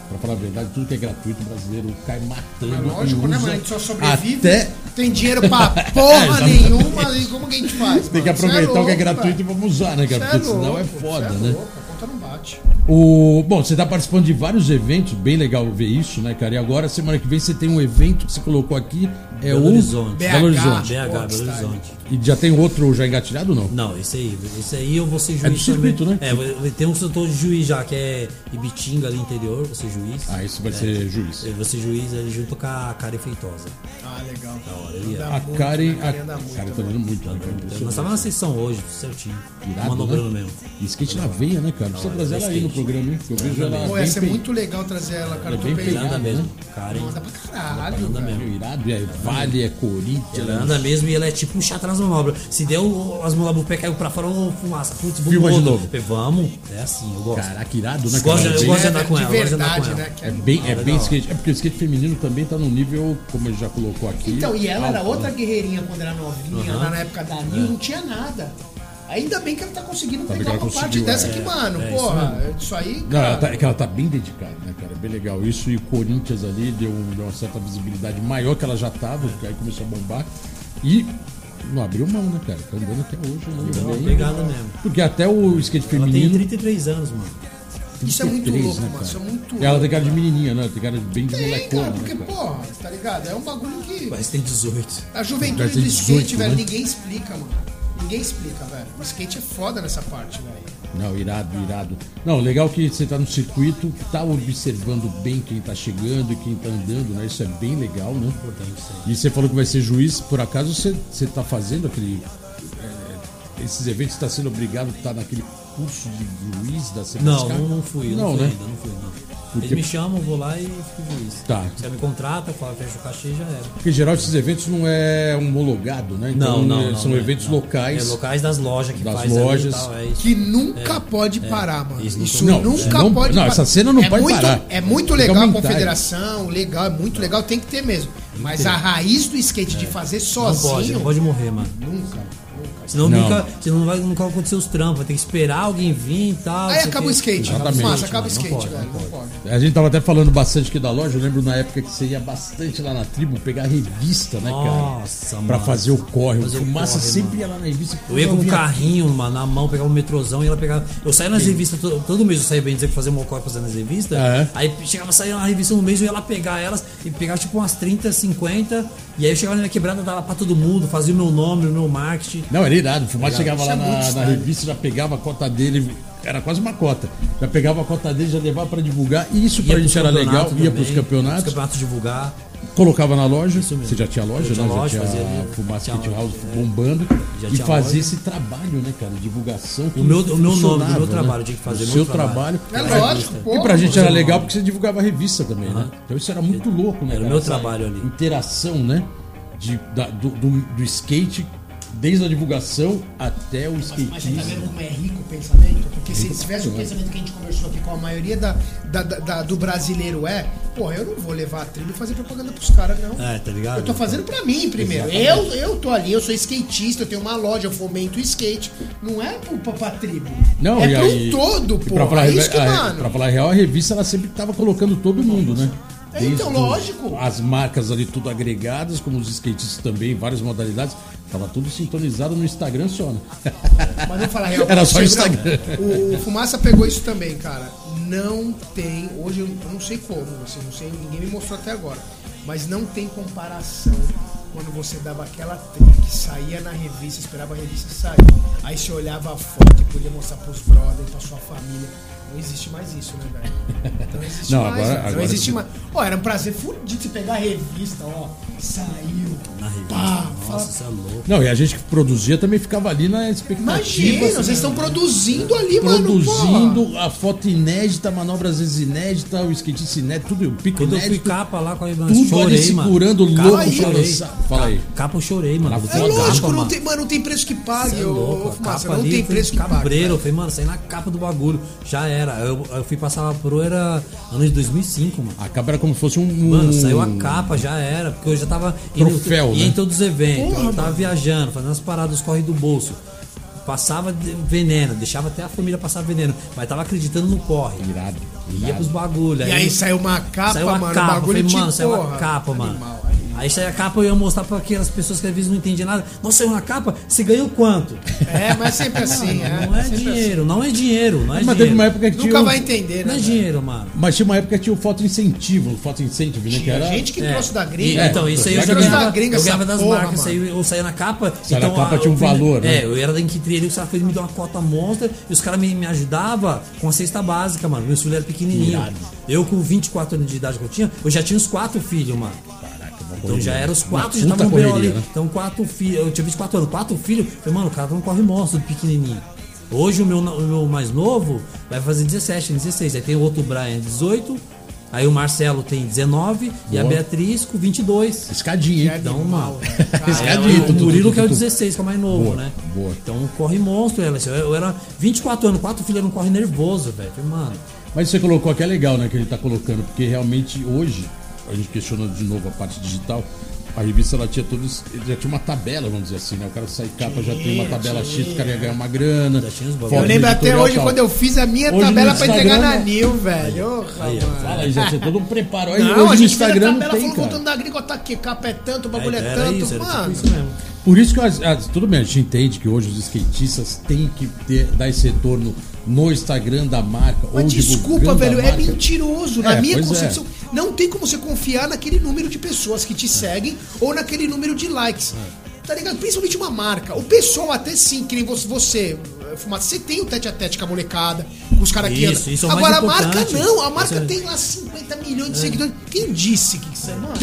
Pra falar a verdade, tudo que é gratuito, o brasileiro cai matando. É lógico, né, mano? A gente só sobrevive. Até Tem dinheiro pra porra nenhuma. E como que a gente faz? tem que mano? Cê é aproveitar o que é louco, gratuito e vamos usar, né, cara? Porque senão é louco, foda, cê é né? louco, a conta não bate. O, bom, você está participando de vários eventos, bem legal ver isso, né, cara? E agora, semana que vem, você tem um evento que você colocou aqui, é Belo o Horizonte. Belo Horizonte. BH, Pô, Belo Horizonte. E já tem outro já engatilhado ou não? Não, esse aí. Esse aí eu vou ser juiz É do circuito, também. né? É, ter um setor de juiz já, que é Ibitinga ali interior, vou ser juiz. Ah, esse vai ser juiz. Eu vou ser juiz ali junto com a Karen Feitosa. Ah, legal. ele é. Anda A muito, Karen. A, anda muito, cara, tá vendo muito, né, cara? Nós estávamos na sessão hoje, certinho. Irado, Manobrando né? mesmo. E skate na veia, né, cara? Precisa trazer é ela aí no programa, hein? Que eu vejo ela. Pô, bem ia ser pe- muito legal trazer ela, cara. Ela é bem tô bem. pegada. Né? mesmo. Karen. Anda pra caralho, Anda velho. mesmo. Irado, é Vale, é Corinthians. Ela anda mesmo e ela é tipo um chato nas manobras. Se deu as manobras, o pé caiu pra fora, ô fumaça. Putz, vamos Filma de novo. Vamos. É assim, eu gosto. Caraca, irado, né, Eu gosto, cara? eu gosto de andar com de ela. de verdade, com né? que É bem, é legal. bem skate. É porque o skate feminino também tá num nível, como ele já colocou aqui. Então, e ela era alto, outra né? guerreirinha quando era novinha, lá na época da Nil, não tinha nada. Ainda bem que ela tá conseguindo Tá pegar uma ela parte dessa é. aqui, mano. É, isso porra, isso, aí, Não, ela cara. tá, é que ela tá bem dedicada, né, cara? É bem legal. Isso e o Corinthians ali deu, deu uma certa visibilidade maior que ela já tava, porque aí começou a bombar. E não abriu mão, né, cara? Tá andando até hoje, né? É uma Bem- pegada mesmo. Porque até o skate Ela tem feminino. 33 anos, mano. Isso é muito 33, louco, né, mano. cara? Isso é muito Ela tem cara de menininha, né? Tem cara bem de molecona, cara, né, porque, cara? porra, tá ligado? É um bagulho que. Que tem 18. A juventude do skate, 18, velho, né? ninguém explica, mano. Ninguém explica, velho. O skate é foda nessa parte, velho. Não, irado, irado. Não, legal que você tá no circuito, tá observando bem quem tá chegando e quem tá andando, né? Isso é bem legal, né? E você falou que vai ser juiz, por acaso você, você tá fazendo aquele. é, esses eventos, está sendo obrigado a estar naquele curso de juiz da CBSK? Não, não, não fui. Eu não, Não, fui né? ainda, não fui, não. Porque- Eles me chamam, vou lá e fico juiz. Tá. Se ela me contrata, fala, fecha o cachê e já era. Porque em geral esses eventos não é homologado, né? Então, não, não, é- não. São não é, eventos não. locais. É, locais das lojas que Das faz ali e lojas. tal, é isso. Que nunca pode parar, mano. isso Isso, não- não, nunca não- pode não, parar. essa cena não é pode muito, parar. É muito legal a confederação, legal, é muito legal, tem que ter mesmo. Mas a raiz do skate de fazer Não sozinho. pode, não pode morrer, mano. Nunca. Senão Não. nunca, senão não vai, nunca vai acontecer os trampos, vai ter que esperar alguém vir e tal. Aí acaba o skate, Exatamente. Massa, acaba o Não skate, pode, velho. não pode. A gente tava até falando bastante aqui da loja. Eu lembro na época que você ia bastante lá na tribo pegar revista, né, cara? Nossa, Pra fazer o corre. O Fazer o corre, sempre mano. ia lá na revista. Eu ia com um carrinho, mano, na mão, pegava um metrozão e ela pegava. Eu saía nas revistas, todo, todo mês eu saía bem dizer que fazia um mocó fazendo as revistas. É. Aí chegava, saía na revista no mês, eu ia lá pegar elas e pegava tipo umas 30, 50. E aí eu chegava na minha quebrada, dava pra todo mundo, fazia o meu nome, o meu marketing. Não, era irado. O Fumaça chegava Isso lá é muito na, na revista, já pegava a cota dele. Era quase uma cota. Já pegava a cota dele, já levava pra divulgar. E isso pra Ia gente era legal. campeonatos Ia também, pros campeonatos. Campeonatos divulgar. colocava na loja. Você já tinha loja, tinha né? loja, já tinha fazia Fumaça tinha Kit loja, House é. bombando. Já e fazia loja. esse trabalho, né, cara? Divulgação. O meu- o meu nome, o meu né? trabalho, eu tinha que fazer O meu seu trabalho. trabalho. É lógico, pô. E pra gente era legal porque você divulgava a revista também, né? Então isso era muito louco, né? Era o meu trabalho ali. Interação, né? De, da- do, do, do skate, desde a divulgação até o Mas você tá vendo como é rico o pensamento? Porque se tivesse o pensamento que a gente conversou aqui com a maioria da, da- da- do brasileiro é, porra, eu não vou levar a trilha e fazer propaganda pros caras, não. É, tá ligado? Eu tô fazendo pra mim primeiro. Eu, Exatamente. eu tô ali, eu sou skatista, eu tenho uma loja, eu fomento o skate. Não é pro, pra, pra tribo. Não, é pro aí, todo, pô. pra falar, é isso que, a, mano. pra falar real, a revista ela sempre tava colocando todo mundo, né? É, então, o- lógico. As marcas ali tudo agregadas, como os skatistas também, várias modalidades. Tava tudo sintonizado no Instagram só, né? Mas vamos falar real. Era só Não, Instagram. O, o Fumaça pegou isso também, cara. Não tem. Hoje eu não sei como, assim, não sei, ninguém me mostrou até agora. Mas não tem comparação quando você dava aquela trilha que saía na revista, esperava a revista sair. Aí você olhava a foto e podia mostrar pros brothers, pra sua família. Não existe mais isso, né, velho? Então Não existe Não, mais. agora- velho. não agora existe mais. Ó, era um prazer fudido você pegar a revista, ó. Saiu. Na revista. Pá, Nossa, fala- isso é louco. Não, e a gente que produzia também ficava ali na expectativa. Imagina, assim, vocês né? estão produzindo ali, mano. porra. Produzindo a foto inédita, manobra às vezes inédita, o skatista inédito, tudo, o pico Quando eu fui inédito. capa lá com a Ivan, Tudo chorei, ali mano. segurando, Capa, louco, eu pra chorei. lançar. Fala aí. Capa eu chorei, mano. É lógico, capa, não mano. tem, mano, não tem preço que pague, Cê é louco, ô, a Fumaça, capa não ali, tem eu preço que pague. cabreiro, eu falei, mano, saí na capa do bagulho, já era. Eu, eu fui passar a pro, era ano de 2005, mano. A capa era como se fosse um. Mano, saiu a capa, já era, porque eu já tava Troféu, ia né? em todos os eventos, eu tava viajando, fazendo as paradas, os corre do bolso. Passava veneno, deixava até a família passar veneno, mas tava acreditando no corre. Irado. Ia irado. pros bagulho. E aí saiu uma capa, saiu uma mano, capa, bagulho falei, mano, saiu uma porra, capa, mano. animal, Aí saiu a capa, eu ia mostrar pra aquelas pessoas que às vezes não entendiam nada. Nossa, saiu uma capa, você ganhou quanto? É, mas sempre assim, é. não é sempre dinheiro, não é dinheiro, não é Mas teve dinheiro. uma época que assim. tinha. Nunca vai entender, Não né? é dinheiro, mano. Mas tinha uma época que tinha o foto incentivo, o foto incentive, né? Que era. gente que É. trouxe da gringa. então, isso aí eu Mas já ganhava, da gringa eu ganhava das porra, marcas, saiu, eu saía na capa. Sai na então, capa a- tinha um fui- valor, né? É, eu era da Inquitri ali, os caras me dar uma cota monstra e os caras me, me ajudavam com a cesta básica, mano. Meu filho era pequenininho. Irado. Eu, com 24 anos de idade que eu tinha, eu já tinha os quatro filhos, mano. Então já eram os quatro, já estavam correria, ali. né? Então quatro filhos, eu tinha 24 anos, quatro filhos. Falei, mano, o cara não corre monstro do pequenininho. Hoje o meu, o meu mais novo vai fazer 17, 16. Aí tem o outro Brian, 18. Aí o Marcelo tem 19 e a Boa. Beatriz com 22. Escadinha. Então, mano. Escadinha, É, tudo, o Murilo que é o tudo. 16, que é o mais novo, Boa, né? boa. Então corre monstro, ela. Eu era 24 anos, quatro filhos, era um corre nervoso, velho. Falei, Mano, Mas você colocou que é legal, né? Que ele tá colocando, porque realmente hoje, a gente questionou de novo a parte digital. A revista ela tinha todos. Já tinha uma tabela, vamos dizer assim, né? O cara sai capa, já tem uma tabela X, o cara ia ganhar uma grana. Tinha. Eu lembro até hoje tal. quando eu fiz a minha Hoje tabela pra entregar na? Nil, velho. Ô, Aí. Fala aí, já tinha todo um preparo. Aí, Não, hoje a no gente fez a Instagram não tabela, tem, falou cara. voltando da gringa, tá aqui, capa é tanto, o bagulho é, tanto. isso, tipo mano, isso mesmo. Por isso que as- as- tudo bem, a gente entende que hoje os skatistas têm que ter, dar esse retorno no Instagram da marca. Mas ou desculpa, velho, é marca. mentiroso. Na É, minha é. concepção, não tem como você confiar naquele número de pessoas que te seguem ou naquele número de likes. Tá ligado? Principalmente uma marca. O pessoal até sim, que nem você, você eh, Fumaça, você tem o tete a tete com a molecada, com os caras que Isso, andam. isso é Agora a marca não, a marca é- tem lá 50 milhões de seguidores. Quem disse que isso é, mano?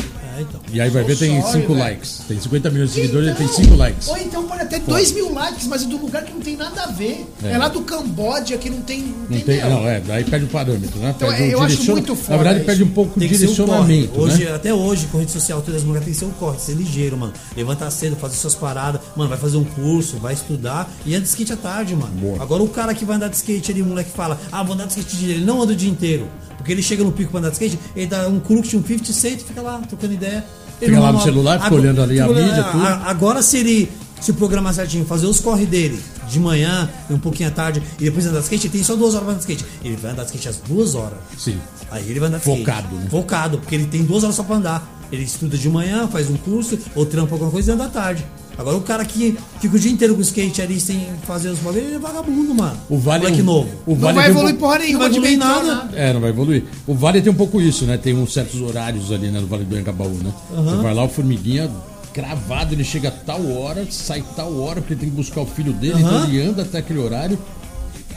É, então. E aí vai ver, tem Sorry, 5 velho. likes. Tem 50 milhões de seguidores, ele tem Então, 5 likes. Ou então pode até 2 mil likes, mas é do lugar que não tem nada a ver. É, É. lá do Camboja que não tem. Não tem, entendeu? não, é, daí perde o parâmetro, né? Então, Perde o eu acho direciona- muito foda Na verdade, isso. perde um pouco Tem de que ser o corre. direcionamento, Hoje, né? Até hoje, com rede social, todas as mulheres tem que ser o corre, ser ligeiro, mano. Levantar cedo, fazer suas paradas, mano, vai fazer um curso, vai estudar e anda de skate à tarde, mano. Boa. Agora o cara que vai andar de skate ali, o moleque fala, ah, vou andar de skate de dia, ele não anda o dia inteiro. Porque ele chega no pico pra andar de skate, ele dá um crux, um 50 cent e fica lá, trocando ideia. Ele Fica lá no arruma- celular, fica Agora- olhando ali a mídia, tudo. Agora se ele se programar certinho, fazer os corre dele de manhã, um pouquinho à tarde, e depois andar de skate, ele tem só duas horas pra andar de skate. Ele vai andar de skate às duas horas. Sim. Aí ele vai andar de Focado, skate. né? Focado, porque ele tem duas horas só pra andar. Ele estuda de manhã, faz um curso, ou trampa alguma coisa e anda à tarde. Agora o cara que fica o dia inteiro com o skate ali sem fazer os bagulhos, ele é vagabundo, mano. O Vale, Moleque o- novo. O Não vale vai tem um evoluir pouco- porra nenhuma vai de evoluir metrô, nada. nada. É, não vai evoluir. O Vale tem um pouco isso, né? Tem uns certos horários ali, né? No Vale do Engabaú, né? Você vai lá, o Formiguinha cravado, ele chega a tal hora, sai tal hora, porque ele tem que buscar o filho dele, Aham. então ele anda até aquele horário.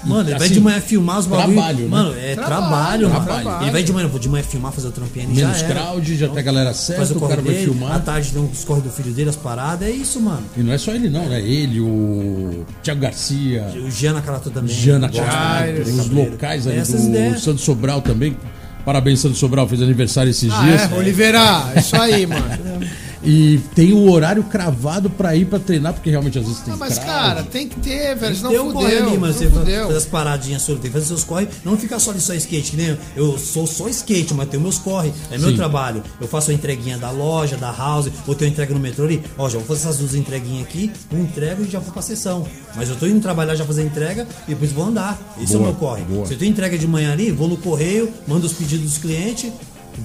Mano, ele vai assim, de manhã filmar os bagulhos. trabalho, né? Mano, é Trabalho, trabalho, mano. trabalho. Ele vai de manhã, vou de manhã filmar, fazer o trampinho ali, Menos crowd, já tem a galera certa, Faz o o cara vai dele, filmar. À tarde tem os corre do filho dele, as paradas, é isso, mano. E não é só ele, não, né? Ele, o Thiago Garcia, O Giana Carato também. Thiago, muito, os locais ali Essas do ideias. Santos Sobral também. Parabéns, Santos Sobral, fez aniversário esses Ah, dias. é, Oliveira, isso aí, mano. E tem o horário cravado pra ir pra treinar, porque realmente às vezes tem Ah, mas, crowd. cara, tem que ter, velho. Senão Tem um corre fudeu. ali, mano. Você senão faz fudeu. faz as paradinhas sobre, tem que fazer seus corre. Não ficar só ali só skate, que nem eu. Eu sou só skate, mas tenho meus corre. É meu Sim. trabalho. Eu faço a entreguinha da loja, da house, ou tenho entrega no metrô ali. Ó, já vou fazer essas duas entreguinhas aqui, eu entrego e já vou pra sessão. Mas eu tô indo trabalhar, já fazer a entrega e depois vou andar. Esse Boa, é o meu corre. boa. Se eu tenho entrega de manhã ali, vou no correio, mando os pedidos dos clientes.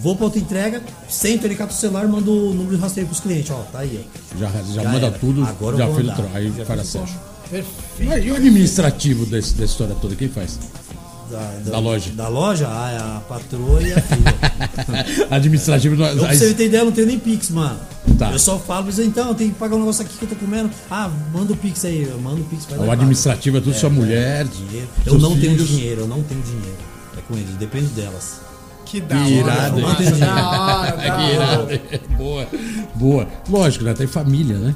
Vou pra outra entrega, sento ali, cato o celular, mando o número de rastreio pros clientes, ó, tá aí, ó. Já, já, Já manda era. tudo, Agora já fez o Aí Já o acesso. Perfeito. E o administrativo desse, dessa história toda, quem faz? Da, Da loja. Da loja? Ah, é a patroa e a filha. administrativo. Eu, pra você ter ideia, eu não tenho nem Pix, mano. Tá. Eu só falo, mas então, tem que pagar um negócio aqui que eu tô comendo. Ah, manda o Pix aí, eu mando o Pix. vai O administrativo é tudo sua mulher. paga. Dinheiro. Eu não tenho filhos. dinheiro, eu não tenho dinheiro. É com eles, depende delas. Que da hora. irado? Da hora, da hora. boa, boa. Lógico, né? Tem família, né?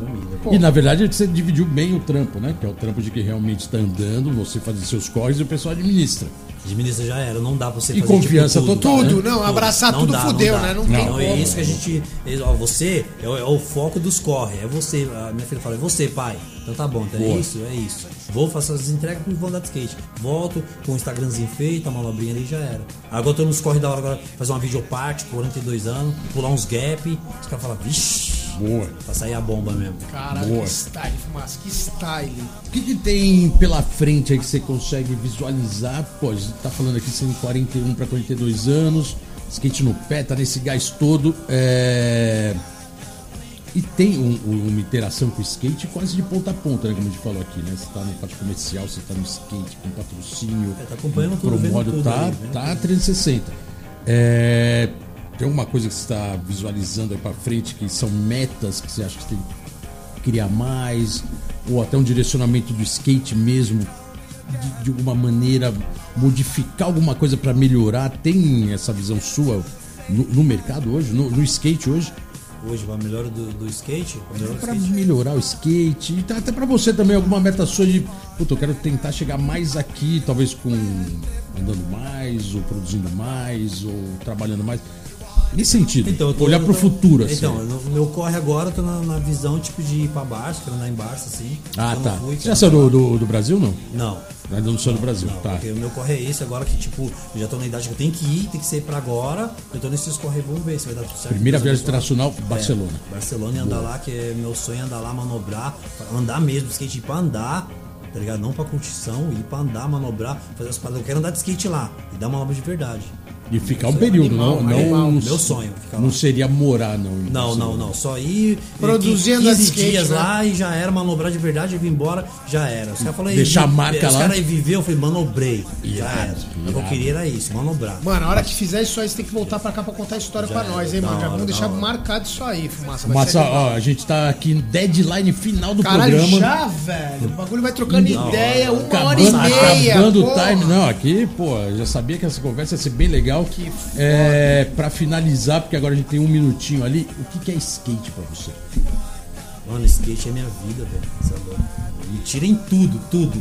E na verdade você dividiu bem o trampo, né? Que é o trampo de que realmente está andando, você faz os seus corres e o pessoal administra. Administra já era, não dá pra você E confiança tudo, total, né? Tudo, não, abraçar tudo fudeu, né? Não tem Não, é isso que a gente. é, Ó, você é, o- é o foco dos corre. É você. A minha filha fala, é você, pai. Então tá bom, então é isso, é isso. Vou fazer as entregas com vou andar de skate. Volto com o Instagramzinho feito, a manobrinha ali já era. Agora tô nos corre da hora agora, fazer uma videoparte, 42 anos, pular uns gap. Os caras falam, vixi, Boa. pra sair a bomba mesmo. Caralho, Boa. que style, fumaça, que style. O que, que tem pela frente aí que você consegue visualizar? Pô, a gente tá falando aqui, tem 41 para 42 anos, skate no pé, tá nesse gás todo. é, E tem um- um- uma interação com o skate quase de ponta a ponta, né? Como a gente falou aqui, né? Você tá no parte comercial, você tá no skate, com patrocínio. É, tá acompanhando tudo, vendo promodo, tudo tá, ali, vendo tá 360. É, Tem alguma coisa que você está visualizando aí pra frente que são metas que você acha que tem que criar mais? Ou até um direcionamento do skate mesmo? De, de alguma maneira modificar alguma coisa para melhorar? Tem essa visão sua no, no mercado hoje, no, no skate hoje? Hoje, a melhora do, do skate, a melhora do Pra skate. melhorar o skate e tá- até pra você também alguma meta sua de puta, eu quero tentar chegar mais aqui, talvez com andando mais, ou produzindo mais, ou trabalhando mais. Nesse sentido, Então, olhar pro futuro, assim. Então, meu corre agora, eu tô na, na visão tipo de ir pra Barça, quero andar em Barça, assim. ah, tá. fui, Você saiu do, do, do Brasil, não? Não. Ainda não saiu do Brasil, Não, tá. porque o meu corre é esse agora que, tipo, eu já tô na idade que eu tenho que ir, tem que ser pra agora. Eu tô nesses corre, vamos ver se vai dar tudo certo. Primeira viagem internacional, Barcelona. É, Barcelona e andar lá, que é meu sonho é andar lá, manobrar, andar mesmo, skate pra andar, tá ligado? Não pra curtição, ir pra andar, manobrar, fazer as paradas. Eu quero andar de skate lá e dar manobra de verdade. E ficar um período, animal, não, não, animal. Meu sonho, ficar não lá. seria morar, não. Não, não, não. Só ir. Produzir 15 andar de skate, dias né? lá e já era, manobrar de verdade, eu vim embora, já era. Os caras falaram, Deixar a "Ih, marca os lá." caras aí viveu, eu falei, manobrei. Já Irado, era. O que eu queria era isso, manobrar. Mano, a hora que fizer isso aí, você tem que voltar pra cá pra contar a história Já pra é, nós, hein, mano? Já vamos deixar hora. marcado isso aí, fumaça. Animal. ó, a gente tá aqui no deadline final do Caralho, programa. já, velho. O bagulho vai trocando Da ideia, uma hora e meia. acabando o time. Não, aqui, pô, eu já sabia que essa conversa ia ser bem legal. Que é, pra finalizar, porque agora a gente tem um minutinho ali, o que, que é skate pra você? Mano, skate é minha vida, velho. Você é. Me tirem tudo, tudo.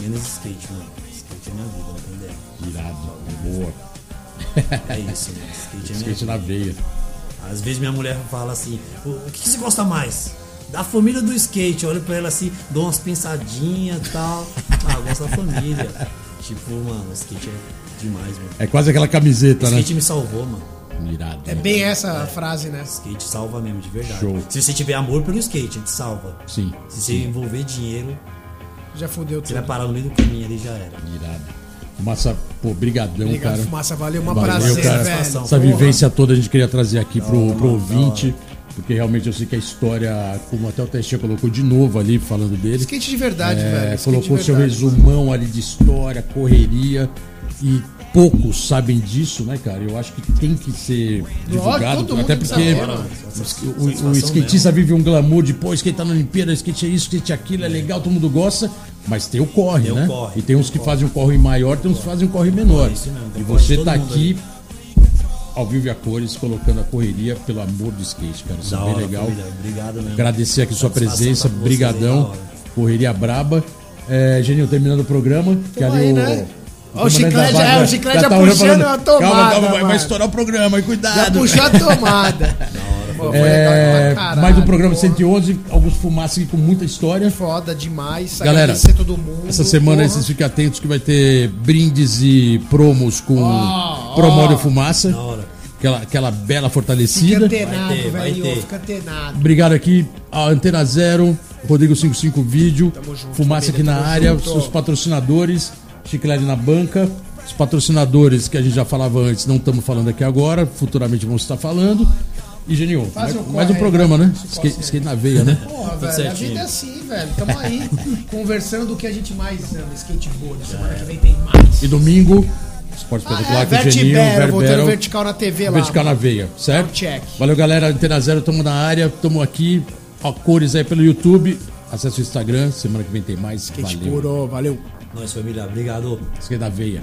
Menos skate, mano. Skate é minha vida, não tem ideia. Irado, boa. É isso, mano. Skate é minha Skate vida. na veia. Às vezes minha mulher fala assim: o, o que, que você gosta mais? Da família do skate. Eu olho pra ela assim, dou umas pensadinhas e tal. Ah, gosto da família. Tipo, mano, o skate é demais, mano. É quase aquela O camiseta, né? skate me salvou, mano. Irado. É bem essa frase, né? Skate salva mesmo, de verdade. Show. Se você tiver amor pelo skate, ele te salva. Sim. Se você envolver dinheiro, Já fudeu você vai tudo. parar no meio do caminho ali já era. Irado. Massa, pô, brigadão, Obrigado, cara. fumaça. Valeu, uma Valeu, prazer, cara. velho. Essa Porra. vivência toda a gente queria trazer aqui pro, pro ouvinte, porque realmente eu sei que a história, como até o Testinha colocou de novo ali, falando dele, Skate de verdade, é, velho. Colocou de seu verdade. resumão ali de história, correria, e poucos sabem disso, né, cara? Eu acho que tem que ser divulgado, mundo até tem que porque o, o- o skatista vive um glamour de, pô, skate tá na Olimpíada, skate é isso, skate é aquilo, é legal, todo mundo gosta, mas tem o corre, Tem o né? corre, e tem uns que fazem um corre maior, tem uns que fazem um corre menor. É mesmo, tem e corre você tá aqui ao vivo e a cores, colocando a correria pelo amor do skate, cara. Isso é bem hora, legal. família. Obrigado mesmo. Agradecer aqui sua presença, brigadão. Correria braba. É, Geninho, terminando o programa. que ali aí, o, né? o Ó, chiclete- Vargas é, o chiclete já olhando, puxando a tomada, Calma, calma, vai, vai estourar o programa, aí Já cuidado. puxou a tomada. Pô, É, legal pra caralho, mais um programa porra. 111, Augusto Fumaça aqui com muita história. Foda demais. Galera, Agradecer todo mundo. Essa semana porra. vocês fiquem atentos que vai ter brindes e promos com Ó, Promório ó. Fumaça. Da hora. Aquela, aquela bela Fica fortalecida. antenado, Vai ter, vai velho. ter. Fica antenado. Obrigado aqui, a Antena Zero, Rodrigo 55 Vídeo, Tamo junto, Fumaça aqui na área, junto. os patrocinadores, Chiclete na banca, os patrocinadores que a gente já falava antes, não estamos falando aqui agora, futuramente vamos estar falando. E Genil, Faz mais, um mais um programa, né? Skate, na veia, né? Porra, Tudo velho, a vida é assim, velho. Tamo aí, conversando do que a gente mais ama, skateboard. Semana que vem tem mais. E domingo, Esporte Espetacular com o Geninho, voltando Verbero, vertical na TV lá. Vertical na veia, certo? Check. Valeu, galera. Antena Zero, tamo na área, tamo aqui. Ó, cores aí pelo YouTube. Acesse o Instagram, semana que vem tem mais. Skate Valeu. puro, valeu. Nós, família. Obrigado. Skate na veia.